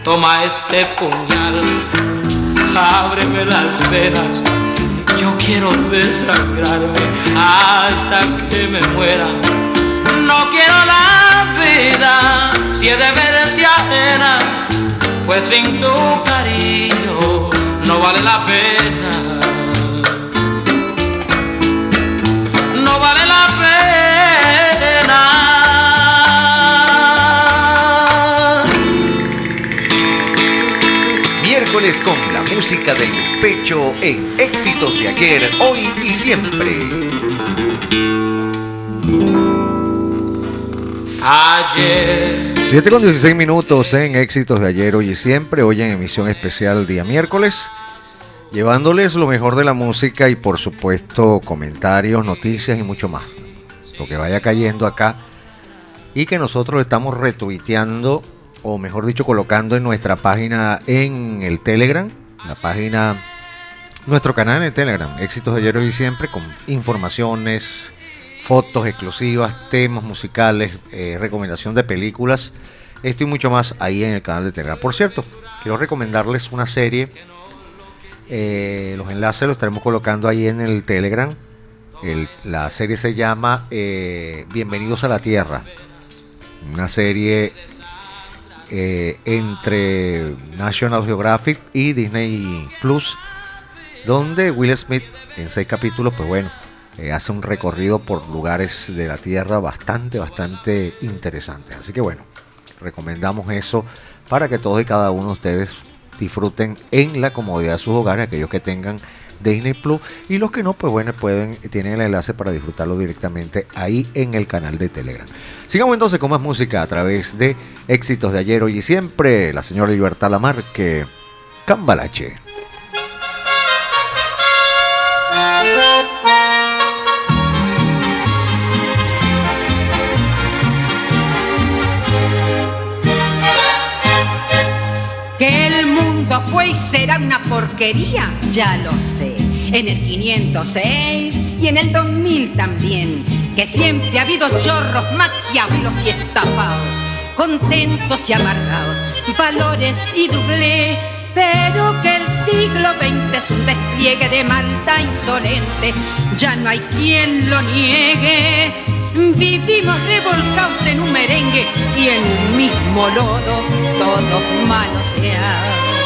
Toma este puñal, ábreme las venas. Yo quiero desangrarme hasta que me muera. No quiero la vida si he de verte ajena, pues sin tu cariño no vale la pena. no vale la pena. Miércoles con la música del despecho en éxitos de ayer, hoy y siempre. Ayer 7 con 16 minutos en éxitos de ayer, hoy y siempre, hoy en emisión especial día miércoles, llevándoles lo mejor de la música y por supuesto comentarios, noticias y mucho más. Lo que vaya cayendo acá y que nosotros estamos retuiteando o mejor dicho colocando en nuestra página en el Telegram, la página, nuestro canal en el Telegram, éxitos de ayer, hoy y siempre, con informaciones, fotos exclusivas, temas musicales, eh, recomendación de películas, esto y mucho más ahí en el canal de Telegram. Por cierto, quiero recomendarles una serie, eh, los enlaces los estaremos colocando ahí en el Telegram. El- la serie se llama eh, Bienvenidos a la Tierra, una serie entre National Geographic y Disney Plus, donde Will Smith en seis capítulos, pues bueno, eh, hace un recorrido por lugares de la Tierra bastante, bastante interesantes. Así que bueno, recomendamos eso para que todos y cada uno de ustedes disfruten en la comodidad de sus hogares, aquellos que tengan Disney Plus y los que no, pues bueno, pueden, tienen el enlace para disfrutarlo directamente ahí en el canal de Telegram. Sigamos entonces con más música a través de éxitos de ayer, hoy y siempre. La señora Libertad Lamarque, Cambalache. Fue y será una porquería, ya lo sé. En el 506 y en el 2000 también. Que siempre ha habido chorros, maquiavelos y estafados. Contentos y amargados, valores y doble. Pero que el siglo XX es un despliegue de maldad insolente. Ya no hay quien lo niegue. Vivimos revolcados en un merengue y en un mismo lodo, todos manoseados.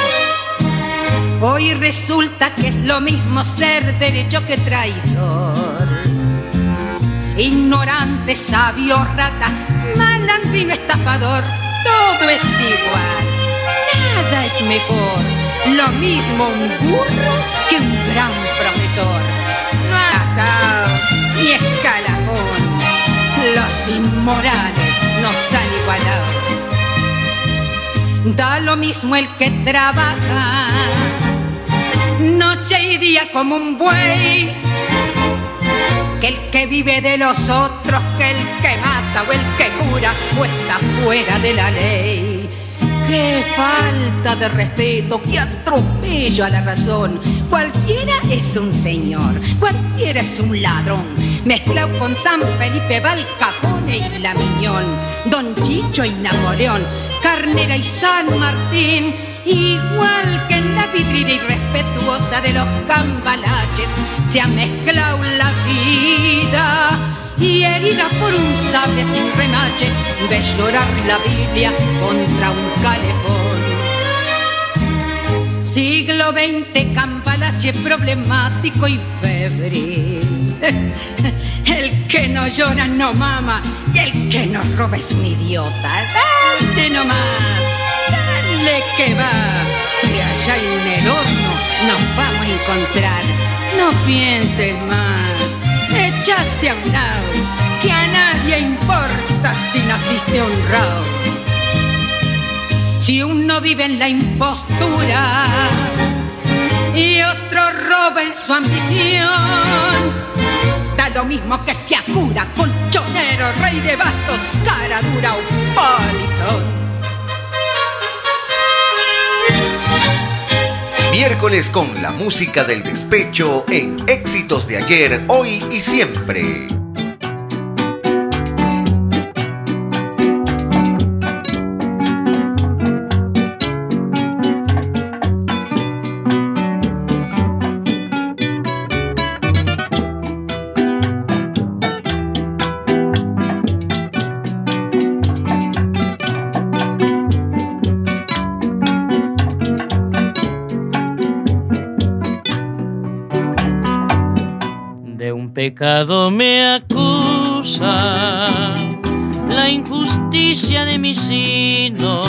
Hoy resulta que es lo mismo ser derecho que traidor. Ignorante, sabio, rata, malandrino estafador, todo es igual, nada es mejor. Lo mismo un burro que un gran profesor. No asado ni escalafón. Los inmorales nos han igualado. Da lo mismo el que trabaja, noche y día como un buey, que el que vive de los otros, que el que mata o el que cura o está fuera de la ley. Qué falta de respeto, qué atropello a la razón. Cualquiera es un señor, cualquiera es un ladrón. Mezclado con San Felipe, Val y La Miñón, Don Chicho y Napoleón, Carnera y San Martín. Igual que en la vidriera irrespetuosa de los cambalaches, se ha mezclado la vida y herida por un sable sin remache, de llorar la Biblia contra un calefón. Siglo XX, cambalache problemático y febril. El que no llora no mama y el que no roba es un idiota. Dale nomás, que va. Que allá en el horno nos vamos a encontrar. No pienses más, echate a un lado, que a nadie importa si naciste honrado. Si uno vive en la impostura y otro roba en su ambición, da lo mismo que sea cura, colchonero, rey de bastos, cara dura o polizón. Miércoles con la música del despecho en éxitos de ayer, hoy y siempre. Pecado me acusa la injusticia de mi sino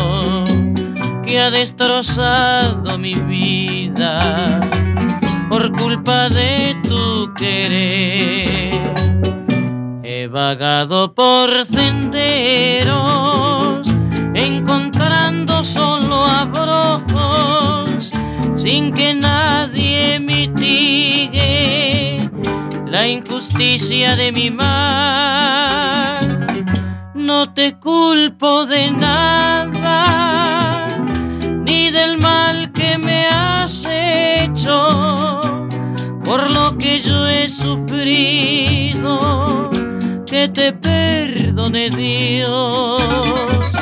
que ha destrozado mi vida por culpa de tu querer. He vagado por senderos encontrando solo abrojos sin que nadie mitigue injusticia de mi mal. No te culpo de nada, ni del mal que me has hecho, por lo que yo he sufrido, que te perdone Dios.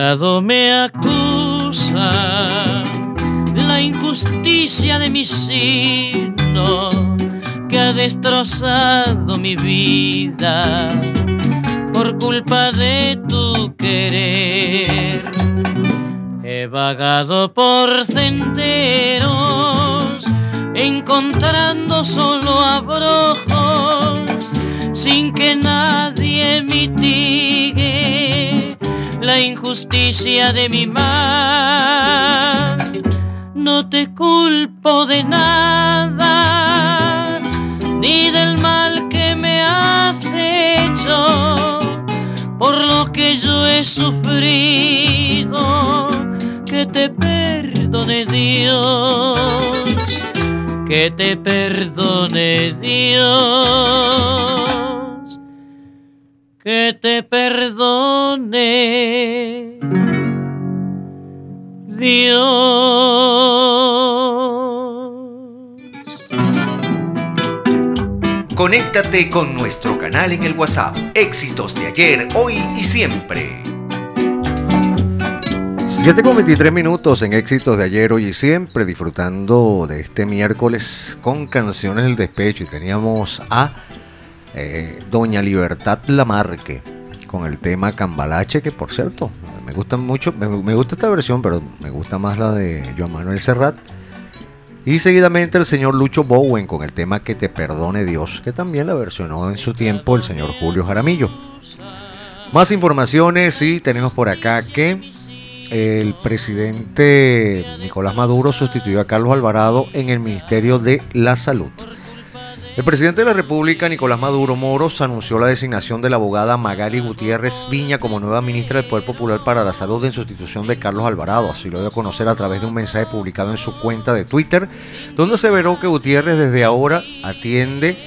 Pecado me acusa la injusticia de mi sino que ha destrozado mi vida por culpa de tu querer. He vagado por senderos encontrando solo abrojos sin que nadie mitigue la injusticia de mi mal. No te culpo de nada, ni del mal que me has hecho, por lo que yo he sufrido, que te perdone Dios, que te perdone Dios, que te perdone Dios. Conéctate con nuestro canal en el WhatsApp. Éxitos de ayer, hoy y siempre. 7 con 23 minutos en éxitos de ayer, hoy y siempre, disfrutando de este miércoles con canciones del despecho. Y teníamos a eh, Doña Libertad Lamarque con el tema Cambalache, que por cierto, me gusta mucho, me, me gusta esta versión, pero me gusta más la de Joan Manuel Serrat. Y seguidamente el señor Lucho Bowen con el tema Que te perdone Dios, que también la versionó en su tiempo el señor Julio Jaramillo. Más informaciones y tenemos por acá que el presidente Nicolás Maduro sustituyó a Carlos Alvarado en el Ministerio de la Salud. El presidente de la República, Nicolás Maduro Moros, anunció la designación de la abogada Magali Gutiérrez Viña como nueva ministra del Poder Popular para la Salud en sustitución de Carlos Alvarado. Así lo dio a conocer a través de un mensaje publicado en su cuenta de Twitter, donde aseveró que Gutiérrez desde ahora atiende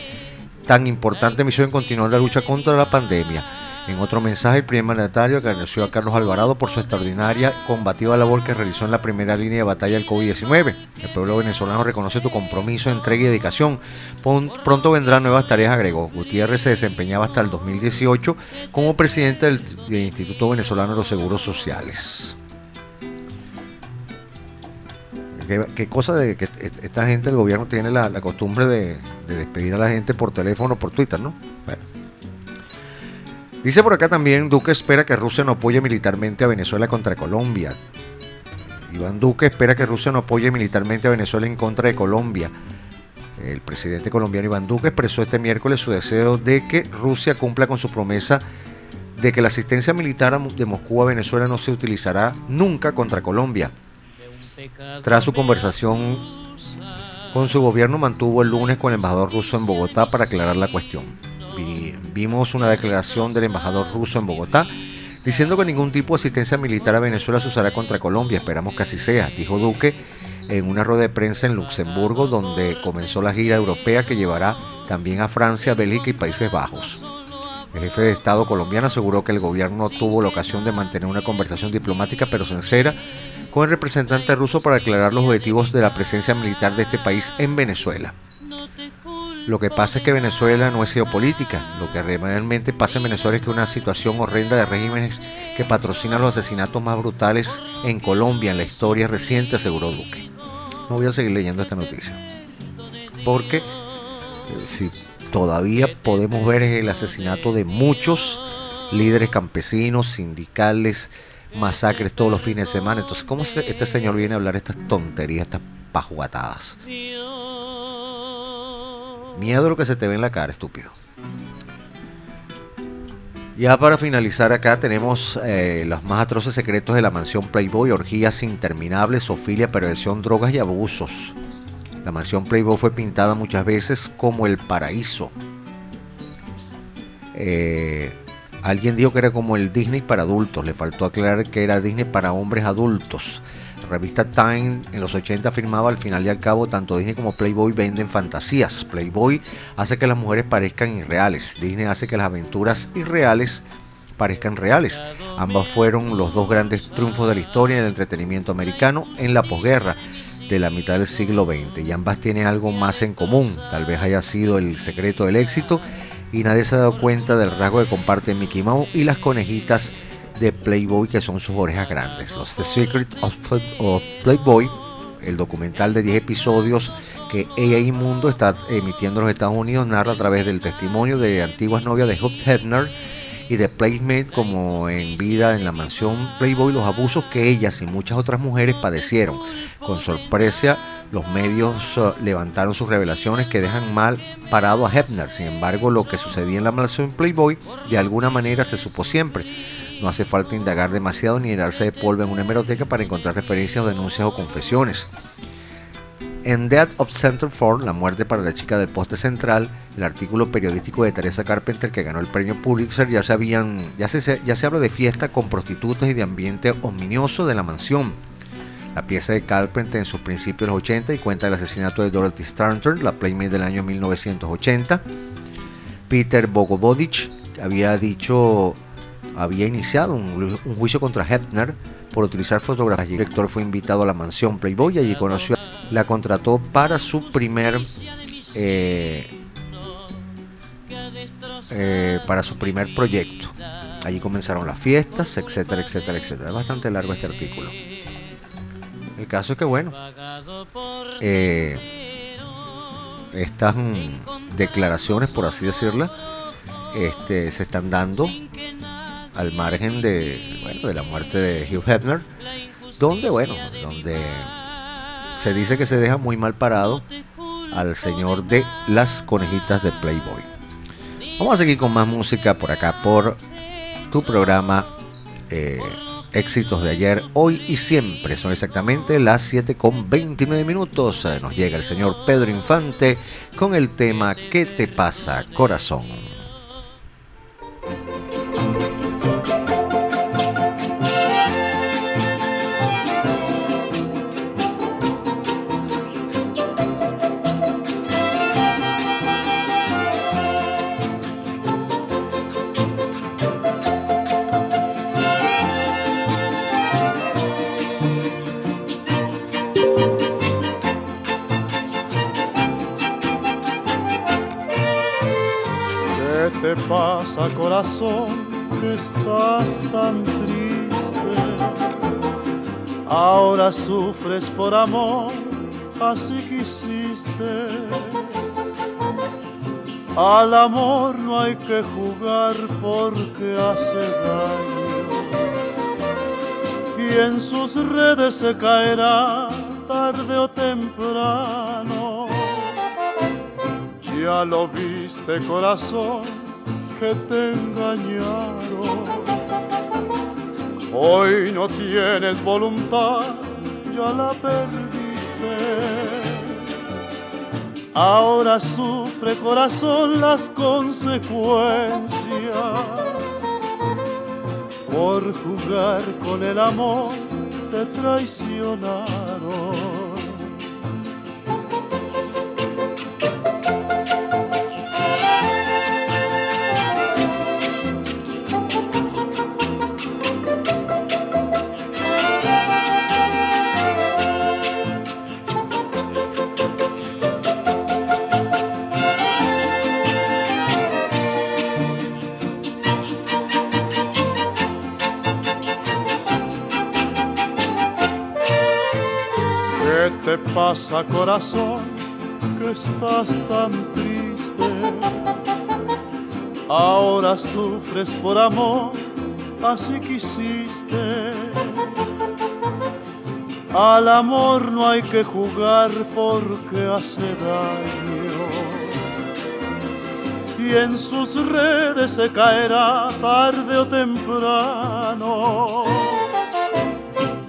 tan importante misión en continuar la lucha contra la pandemia. En otro mensaje, el primer mandatario agradeció a Carlos Alvarado por su extraordinaria combativa labor que realizó en la primera línea de batalla del COVID-19. El pueblo venezolano reconoce tu compromiso, entrega y dedicación. Pronto vendrán nuevas tareas, agregó. Gutiérrez se desempeñaba hasta el 2018 como presidente del, Instituto Venezolano de los Seguros Sociales. ¿Qué, cosa de que esta gente del gobierno tiene la, costumbre de, de, despedir a la gente por teléfono por Twitter, ¿no? Bueno. Dice por acá también, Duque espera que Rusia no apoye militarmente a Venezuela contra Colombia. Iván Duque espera que Rusia no apoye militarmente a Venezuela en contra de Colombia. El presidente colombiano Iván Duque expresó este miércoles su deseo de que Rusia cumpla con su promesa de que la asistencia militar de Moscú a Venezuela no se utilizará nunca contra Colombia. Tras su conversación con su gobierno mantuvo el lunes con el embajador ruso en Bogotá para aclarar la cuestión vimos una declaración del embajador ruso en Bogotá diciendo que ningún tipo de asistencia militar a Venezuela se usará contra Colombia. Esperamos que así sea, dijo Duque en una rueda de prensa en Luxemburgo, donde comenzó la gira europea que llevará también a Francia, Bélgica y Países Bajos. El jefe de Estado colombiano aseguró que el gobierno tuvo la ocasión de mantener una conversación diplomática pero sincera con el representante ruso para aclarar los objetivos de la presencia militar de este país en Venezuela. Lo que pasa es que Venezuela no es geopolítica. Lo que realmente pasa en Venezuela es que una situación horrenda de regímenes que patrocinan los asesinatos más brutales en Colombia en la historia reciente, aseguró Duque. No voy a seguir leyendo esta noticia. Porque eh, si todavía podemos ver el asesinato de muchos líderes campesinos, sindicales, masacres todos los fines de semana. Entonces, ¿cómo este señor viene a hablar estas tonterías, estas pajuatadas? Miedo a lo que se te ve en la cara, estúpido. Ya para finalizar acá tenemos eh, los más atroces secretos de la mansión Playboy, orgías interminables, sofilia, perversión, drogas y abusos. La mansión Playboy fue pintada muchas veces como el paraíso. Eh, alguien dijo que era como el Disney para adultos, le faltó aclarar que era Disney para hombres adultos revista Time en los 80 afirmaba al final y al cabo tanto Disney como Playboy venden fantasías. Playboy hace que las mujeres parezcan irreales. Disney hace que las aventuras irreales parezcan reales. Ambas fueron los dos grandes triunfos de la historia del entretenimiento americano en la posguerra de la mitad del siglo XX y ambas tienen algo más en común. Tal vez haya sido el secreto del éxito y nadie se ha dado cuenta del rasgo que comparten Mickey Mouse y las conejitas de Playboy que son sus orejas grandes. Los The Secret of, Playboy, el documental de 10 episodios que AI Mundo está emitiendo en los Estados Unidos, narra a través del testimonio de antiguas novias de Hugh Hefner y de Playmate como en vida en la mansión Playboy los abusos que ellas y muchas otras mujeres padecieron. Con sorpresa, los medios uh, levantaron sus revelaciones que dejan mal parado a Hefner. Sin embargo, lo que sucedía en la mansión Playboy de alguna manera se supo siempre. No hace falta indagar demasiado ni llenarse de polvo en una hemeroteca para encontrar referencias o denuncias o confesiones. En Death of Center for, La muerte para la chica del poste central, el artículo periodístico de Teresa Carpenter que ganó el premio Pulitzer, ya se, habían, ya se, ya se habla de fiesta con prostitutas y de ambiente ominioso de la mansión. La pieza de Carpenter en sus principios de los 80 y cuenta el asesinato de Dorothy Stanton, la Playmate del año 1980. Peter Bogovodich había dicho había iniciado un, juicio contra Hefner por utilizar fotografías. El director fue invitado a la mansión Playboy y allí conoció, la contrató para su primer eh, eh, para su primer proyecto. Allí comenzaron las fiestas, etcétera, etcétera, etcétera. Es bastante largo este artículo. El caso es que, bueno, eh, estas mm, declaraciones, por así decirlo, este, se están dando al margen de, bueno, de la muerte de Hugh Hefner, donde, bueno, donde se dice que se deja muy mal parado al señor de las conejitas de Playboy. Vamos a seguir con más música por acá por tu programa eh, Éxitos de ayer, hoy y siempre. Son exactamente las 7 con 29 minutos. Eh, Nos llega el señor Pedro Infante con el tema ¿Qué te pasa, corazón? Pasa, corazón, que estás tan triste? Ahora sufres por amor, así quisiste. Al amor no hay que jugar porque hace daño. Y en sus redes se caerá tarde o temprano. Ya lo viste corazón que te engañaron. Hoy no tienes voluntad, ya la perdiste. Ahora sufre corazón las consecuencias por jugar con el amor te traicionaron. Corazón, que estás tan triste? Ahora sufres por amor, así quisiste. Al amor no hay que jugar porque hace daño. Y en sus redes se caerá tarde o temprano.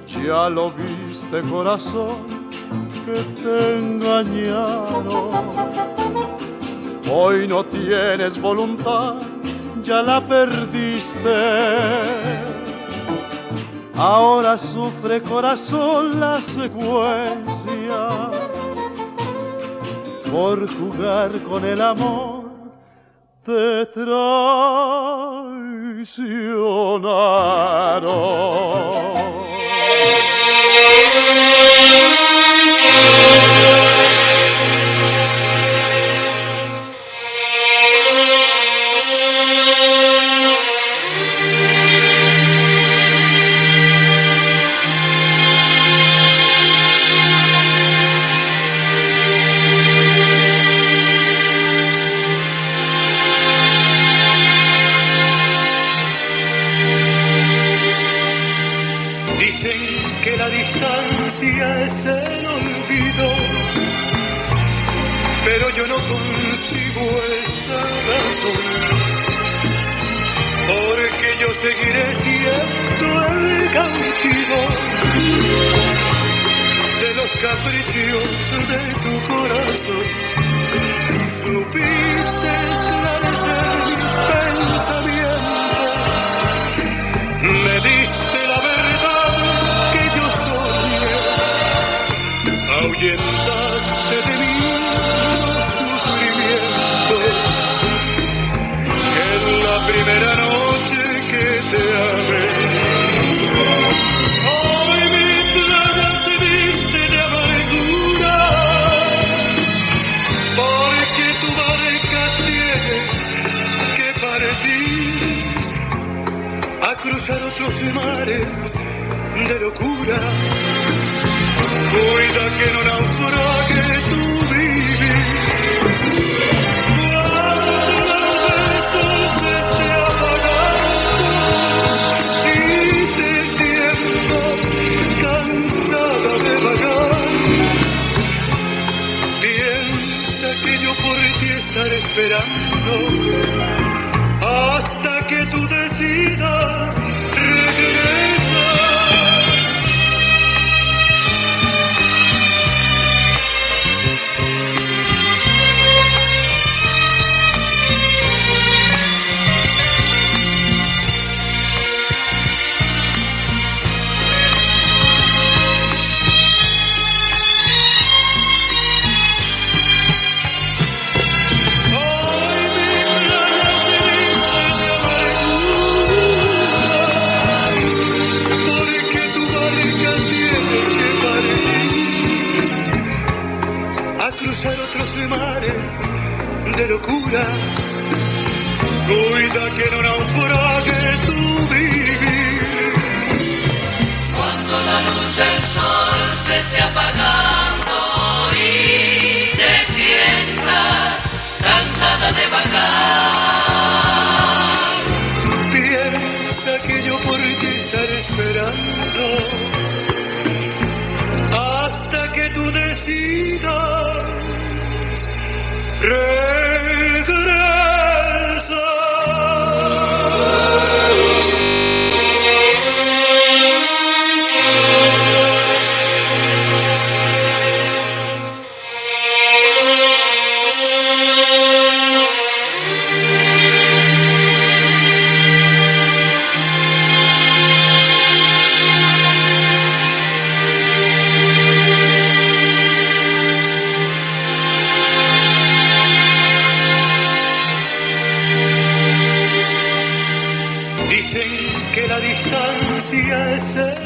Ya lo viste corazón que te engañaron. Hoy no tienes voluntad, ya la perdiste. Ahora sufre corazón la secuencia por jugar con el amor te traicionaron. Dicen que la distancia es porque yo seguiré siendo el cautivo de los caprichos de tu corazón. Supiste esclarecer mis pensamientos, me diste la verdad que yo soñé, ahuyentaste de mí primera noche que te amé. Hoy mi playa se viste de amargura, porque tu barca tiene que partir a cruzar otros mares de locura. Cuida que no naufrague tu esperando hasta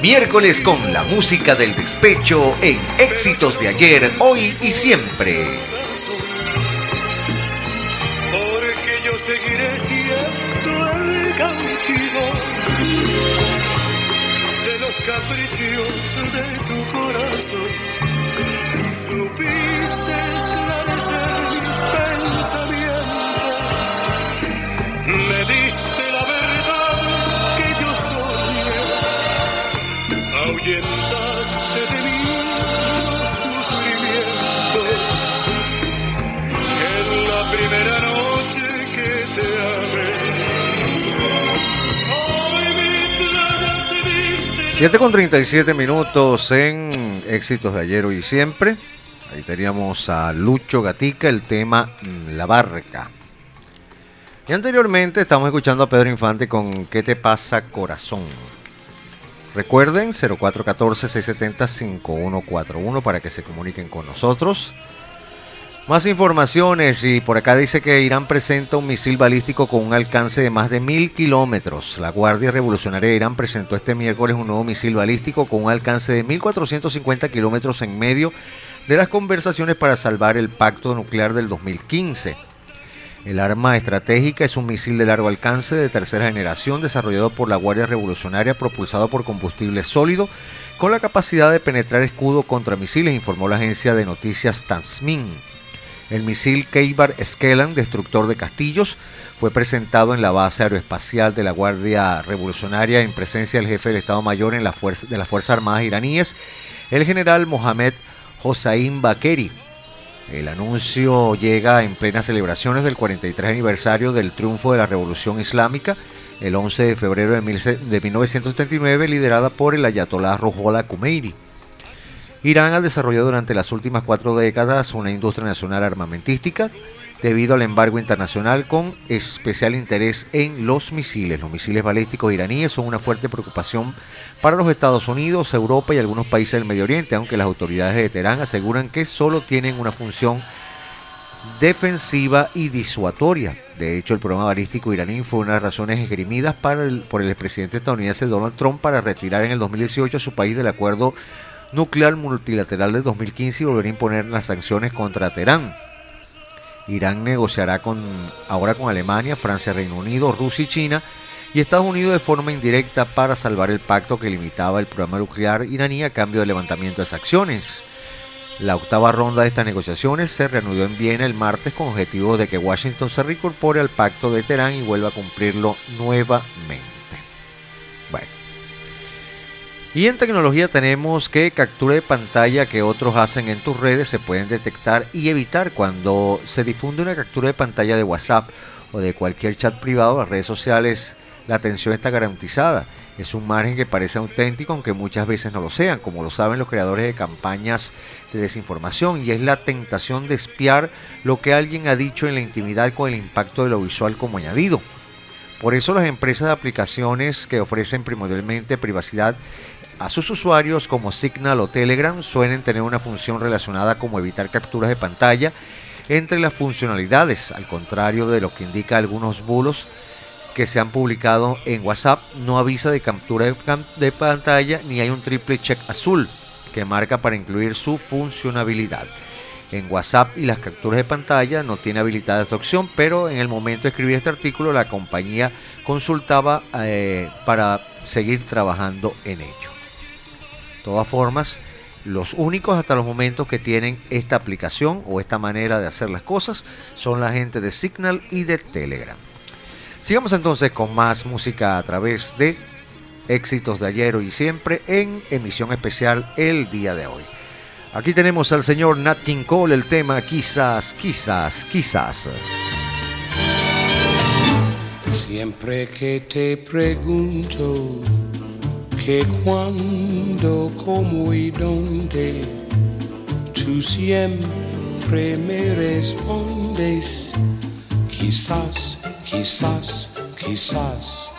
Miércoles con la música del despecho en éxitos de ayer, hoy y siempre. Porque yo seguiré siendo el cautivo de los caprichos de tu corazón. Supiste esclarecer mis pensamientos. Me diste Ahuyentaste de mí los sufrimientos. En la primera noche que te amé. Hoy mi playa se viste de 7 con 37 minutos en éxitos de ayer, y siempre. Ahí teníamos a Lucho Gatica, el tema La Barca. Y anteriormente estamos escuchando a Pedro Infante con ¿Qué te pasa corazón? Recuerden 0414-670-5141 para que se comuniquen con nosotros. Más informaciones y por acá dice que Irán presenta un misil balístico con un alcance de más de mil kilómetros. La Guardia Revolucionaria de Irán presentó este miércoles un nuevo misil balístico con un alcance de 1450 kilómetros en medio de las conversaciones para salvar el pacto nuclear del 2015. El arma estratégica es un misil de largo alcance de tercera generación desarrollado por la Guardia Revolucionaria propulsado por combustible sólido con la capacidad de penetrar escudo contra misiles, informó la agencia de noticias Tasmin. El misil Keibar Skelan, destructor de castillos, fue presentado en la base aeroespacial de la Guardia Revolucionaria en presencia del jefe del Estado Mayor en la fuerza, de las Fuerzas Armadas iraníes, el general Mohamed Hossein Bakeri. El anuncio llega en plenas celebraciones del 43 aniversario del triunfo de la Revolución Islámica, el 11 de febrero de, mil- de 1979, liderada por el ayatolá Ruhollah Khomeini. Irán ha desarrollado durante las últimas cuatro décadas una industria nacional armamentística debido al embargo internacional con especial interés en los misiles. Los misiles balísticos iraníes son una fuerte preocupación para los Estados Unidos, Europa y algunos países del Medio Oriente, aunque las autoridades de Teherán aseguran que solo tienen una función defensiva y disuatoria. De hecho, el programa balístico iraní fue una de las razones esgrimidas para el- por el expresidente estadounidense Donald Trump para retirar en el 2018 a su país del acuerdo nuclear multilateral del 2015 y volver a imponer las sanciones contra Teherán. Irán negociará con, ahora con Alemania, Francia, Reino Unido, Rusia y China y Estados Unidos de forma indirecta para salvar el pacto que limitaba el programa nuclear iraní a cambio del levantamiento de sanciones. La octava ronda de estas negociaciones se reanudó en Viena el martes con objetivo de que Washington se reincorpore al pacto de Teherán y vuelva a cumplirlo nuevamente. Y en tecnología tenemos que captura de pantalla que otros hacen en tus redes se pueden detectar y evitar cuando se difunde una captura de pantalla de WhatsApp o de cualquier chat privado las redes sociales. La atención está garantizada. Es un margen que parece auténtico, aunque muchas veces no lo sean, como lo saben los creadores de campañas de desinformación, y es la tentación de espiar lo que alguien ha dicho en la intimidad con el impacto de lo visual como añadido. Por eso las empresas de aplicaciones que ofrecen primordialmente privacidad a sus usuarios como Signal o Telegram suelen tener una función relacionada como evitar capturas de pantalla entre las funcionalidades, al contrario de lo que indica algunos bulos que se han publicado en WhatsApp, no avisa de captura de, pantalla ni hay un triple check azul que marca para incluir su funcionalidad. En WhatsApp y las capturas de pantalla no tiene habilitada esta opción, pero en el momento de escribir este artículo la compañía consultaba eh, para seguir trabajando en ello. De todas formas, los únicos hasta los momentos que tienen esta aplicación o esta manera de hacer las cosas son la gente de Signal y de Telegram. Sigamos entonces con más música a través de éxitos de ayer y siempre en emisión especial el día de hoy. Aquí tenemos al señor Nat King Cole, el tema quizás, quizás, quizás. Siempre que te pregunto que cuándo, cómo y dónde, tú siempre me respondes, quizás, quizás, quizás.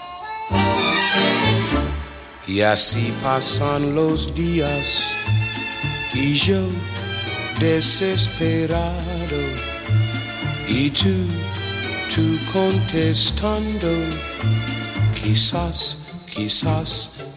Y así pasan los días y yo desesperado y tú, tú contestando, quizás, quizás,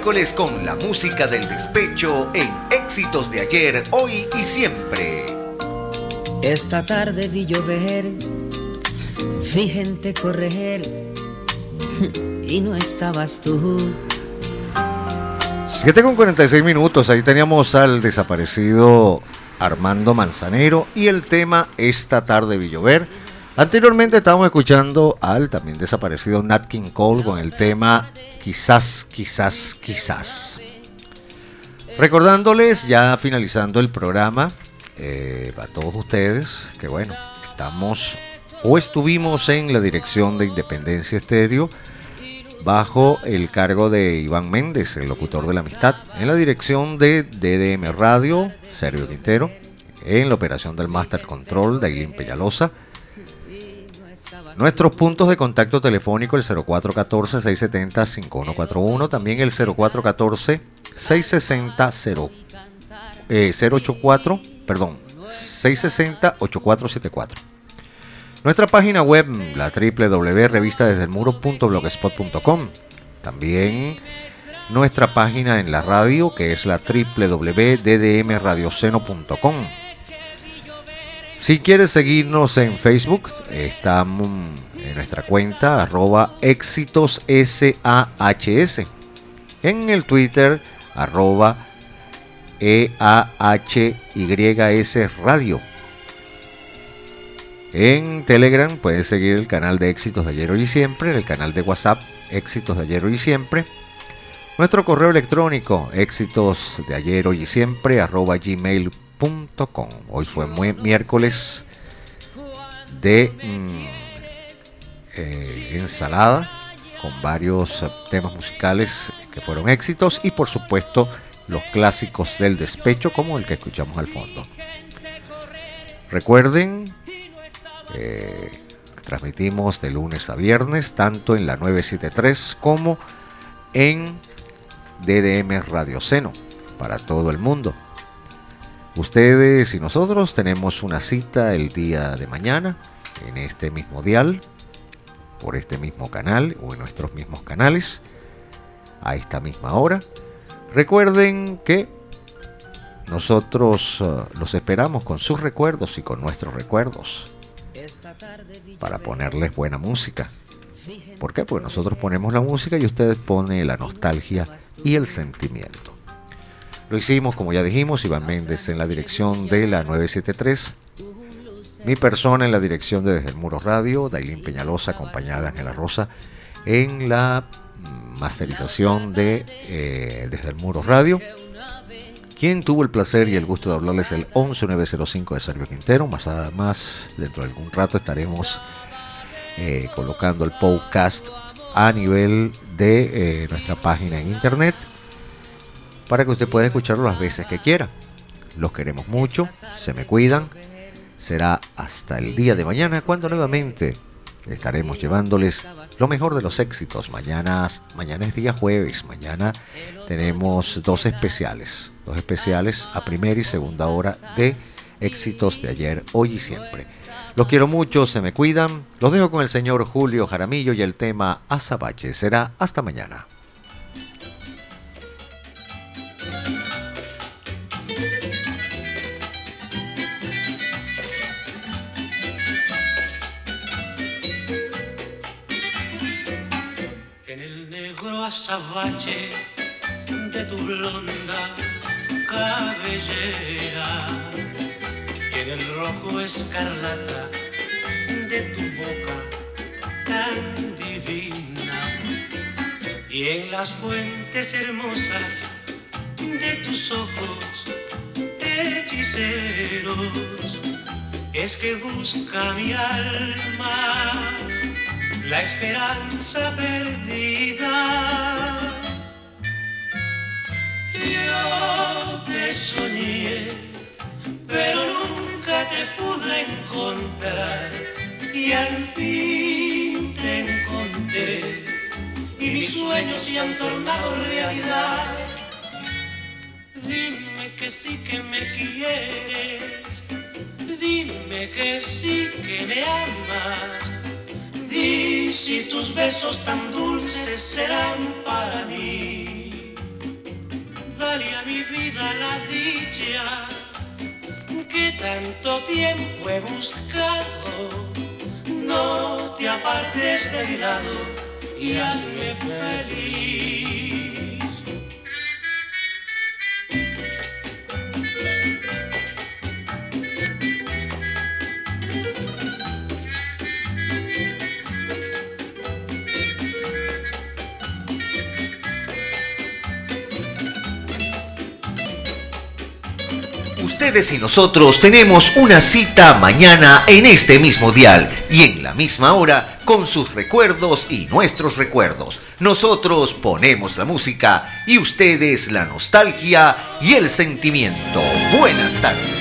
Miércoles con la música del despecho en éxitos de ayer, hoy y siempre. Esta tarde vi llover, vi gente correr y no estabas tú. 7 con 46 minutos, ahí teníamos al desaparecido Armando Manzanero y el tema Esta tarde vi llover. Anteriormente estábamos escuchando al también desaparecido Nat King Cole con el tema Quizás, quizás, quizás. Recordándoles, ya finalizando el programa, eh, a todos ustedes, que bueno, estamos o estuvimos en la dirección de Independencia Estéreo bajo el cargo de Iván Méndez, el locutor de la amistad, en la dirección de DDM Radio, Sergio Quintero, en la operación del Master Control, Dailin Peñalosa, Nuestros puntos de contacto telefónico, el 0414-670-5141, también el 0414-660-084, eh, perdón, 660-8474. Nuestra página web, la www.revistadesdelmuro.blogspot.com. También nuestra página en la radio, que es la www.ddmradioceno.com. Si quieres seguirnos en Facebook, estamos en nuestra cuenta arroba éxitos SAHS. En el Twitter arroba EAHYS Radio. En Telegram puedes seguir el canal de Éxitos de Ayer Hoy y Siempre, el canal de WhatsApp Éxitos de Ayer Hoy y Siempre. Nuestro correo electrónico éxitos de ayer y siempre arroba gmail.com Hoy fue miércoles de mm, eh, ensalada con varios eh, temas musicales que fueron éxitos y por supuesto los clásicos del despecho como el que escuchamos al fondo. Recuerden, eh, transmitimos de lunes a viernes tanto en la 973 como en DDM Radio Seno para todo el mundo. Ustedes y nosotros tenemos una cita el día de mañana en este mismo dial, por este mismo canal o en nuestros mismos canales, a esta misma hora. Recuerden que nosotros uh, los esperamos con sus recuerdos y con nuestros recuerdos para ponerles buena música. ¿Por qué? Pues nosotros ponemos la música y ustedes ponen la nostalgia y el sentimiento. Lo hicimos, como ya dijimos, Iván Méndez en la dirección de la 973. Mi persona en la dirección de Desde el Muro Radio, Dailín Peñalosa, acompañada de Ángela Rosa, en la masterización de eh, Desde el Muro Radio. Quien tuvo el placer y el gusto de hablarles el 11905 de Sergio Quintero. Más, más dentro de algún rato estaremos eh, colocando el podcast a nivel de eh, nuestra página en internet para que usted pueda escucharlo las veces que quiera. Los queremos mucho, se me cuidan. Será hasta el día de mañana cuando nuevamente estaremos llevándoles lo mejor de los éxitos. Mañana, mañana es día jueves, mañana tenemos dos especiales, dos especiales a primera y segunda hora de éxitos de ayer, hoy y siempre. Los quiero mucho, se me cuidan. Los dejo con el señor Julio Jaramillo y el tema Azabache. Será hasta mañana. Azabache de tu blonda cabellera. Y en el rojo escarlata de tu boca tan divina. Y en las fuentes hermosas de tus ojos hechiceros. Es que busca mi alma la esperanza perdida. Yo te soñé, pero nunca te pude encontrar y al fin te encontré y mis sueños se han tornado realidad. Dime que sí que me quieres, dime que sí que me amas. Si tus besos tan dulces serán para mí. Dale a mi vida la dicha que tanto tiempo he buscado. No te apartes de mi lado y hazme feliz. Ustedes y nosotros tenemos una cita mañana en este mismo dial y en la misma hora con sus recuerdos y nuestros recuerdos. Nosotros ponemos la música y ustedes la nostalgia y el sentimiento. Buenas tardes.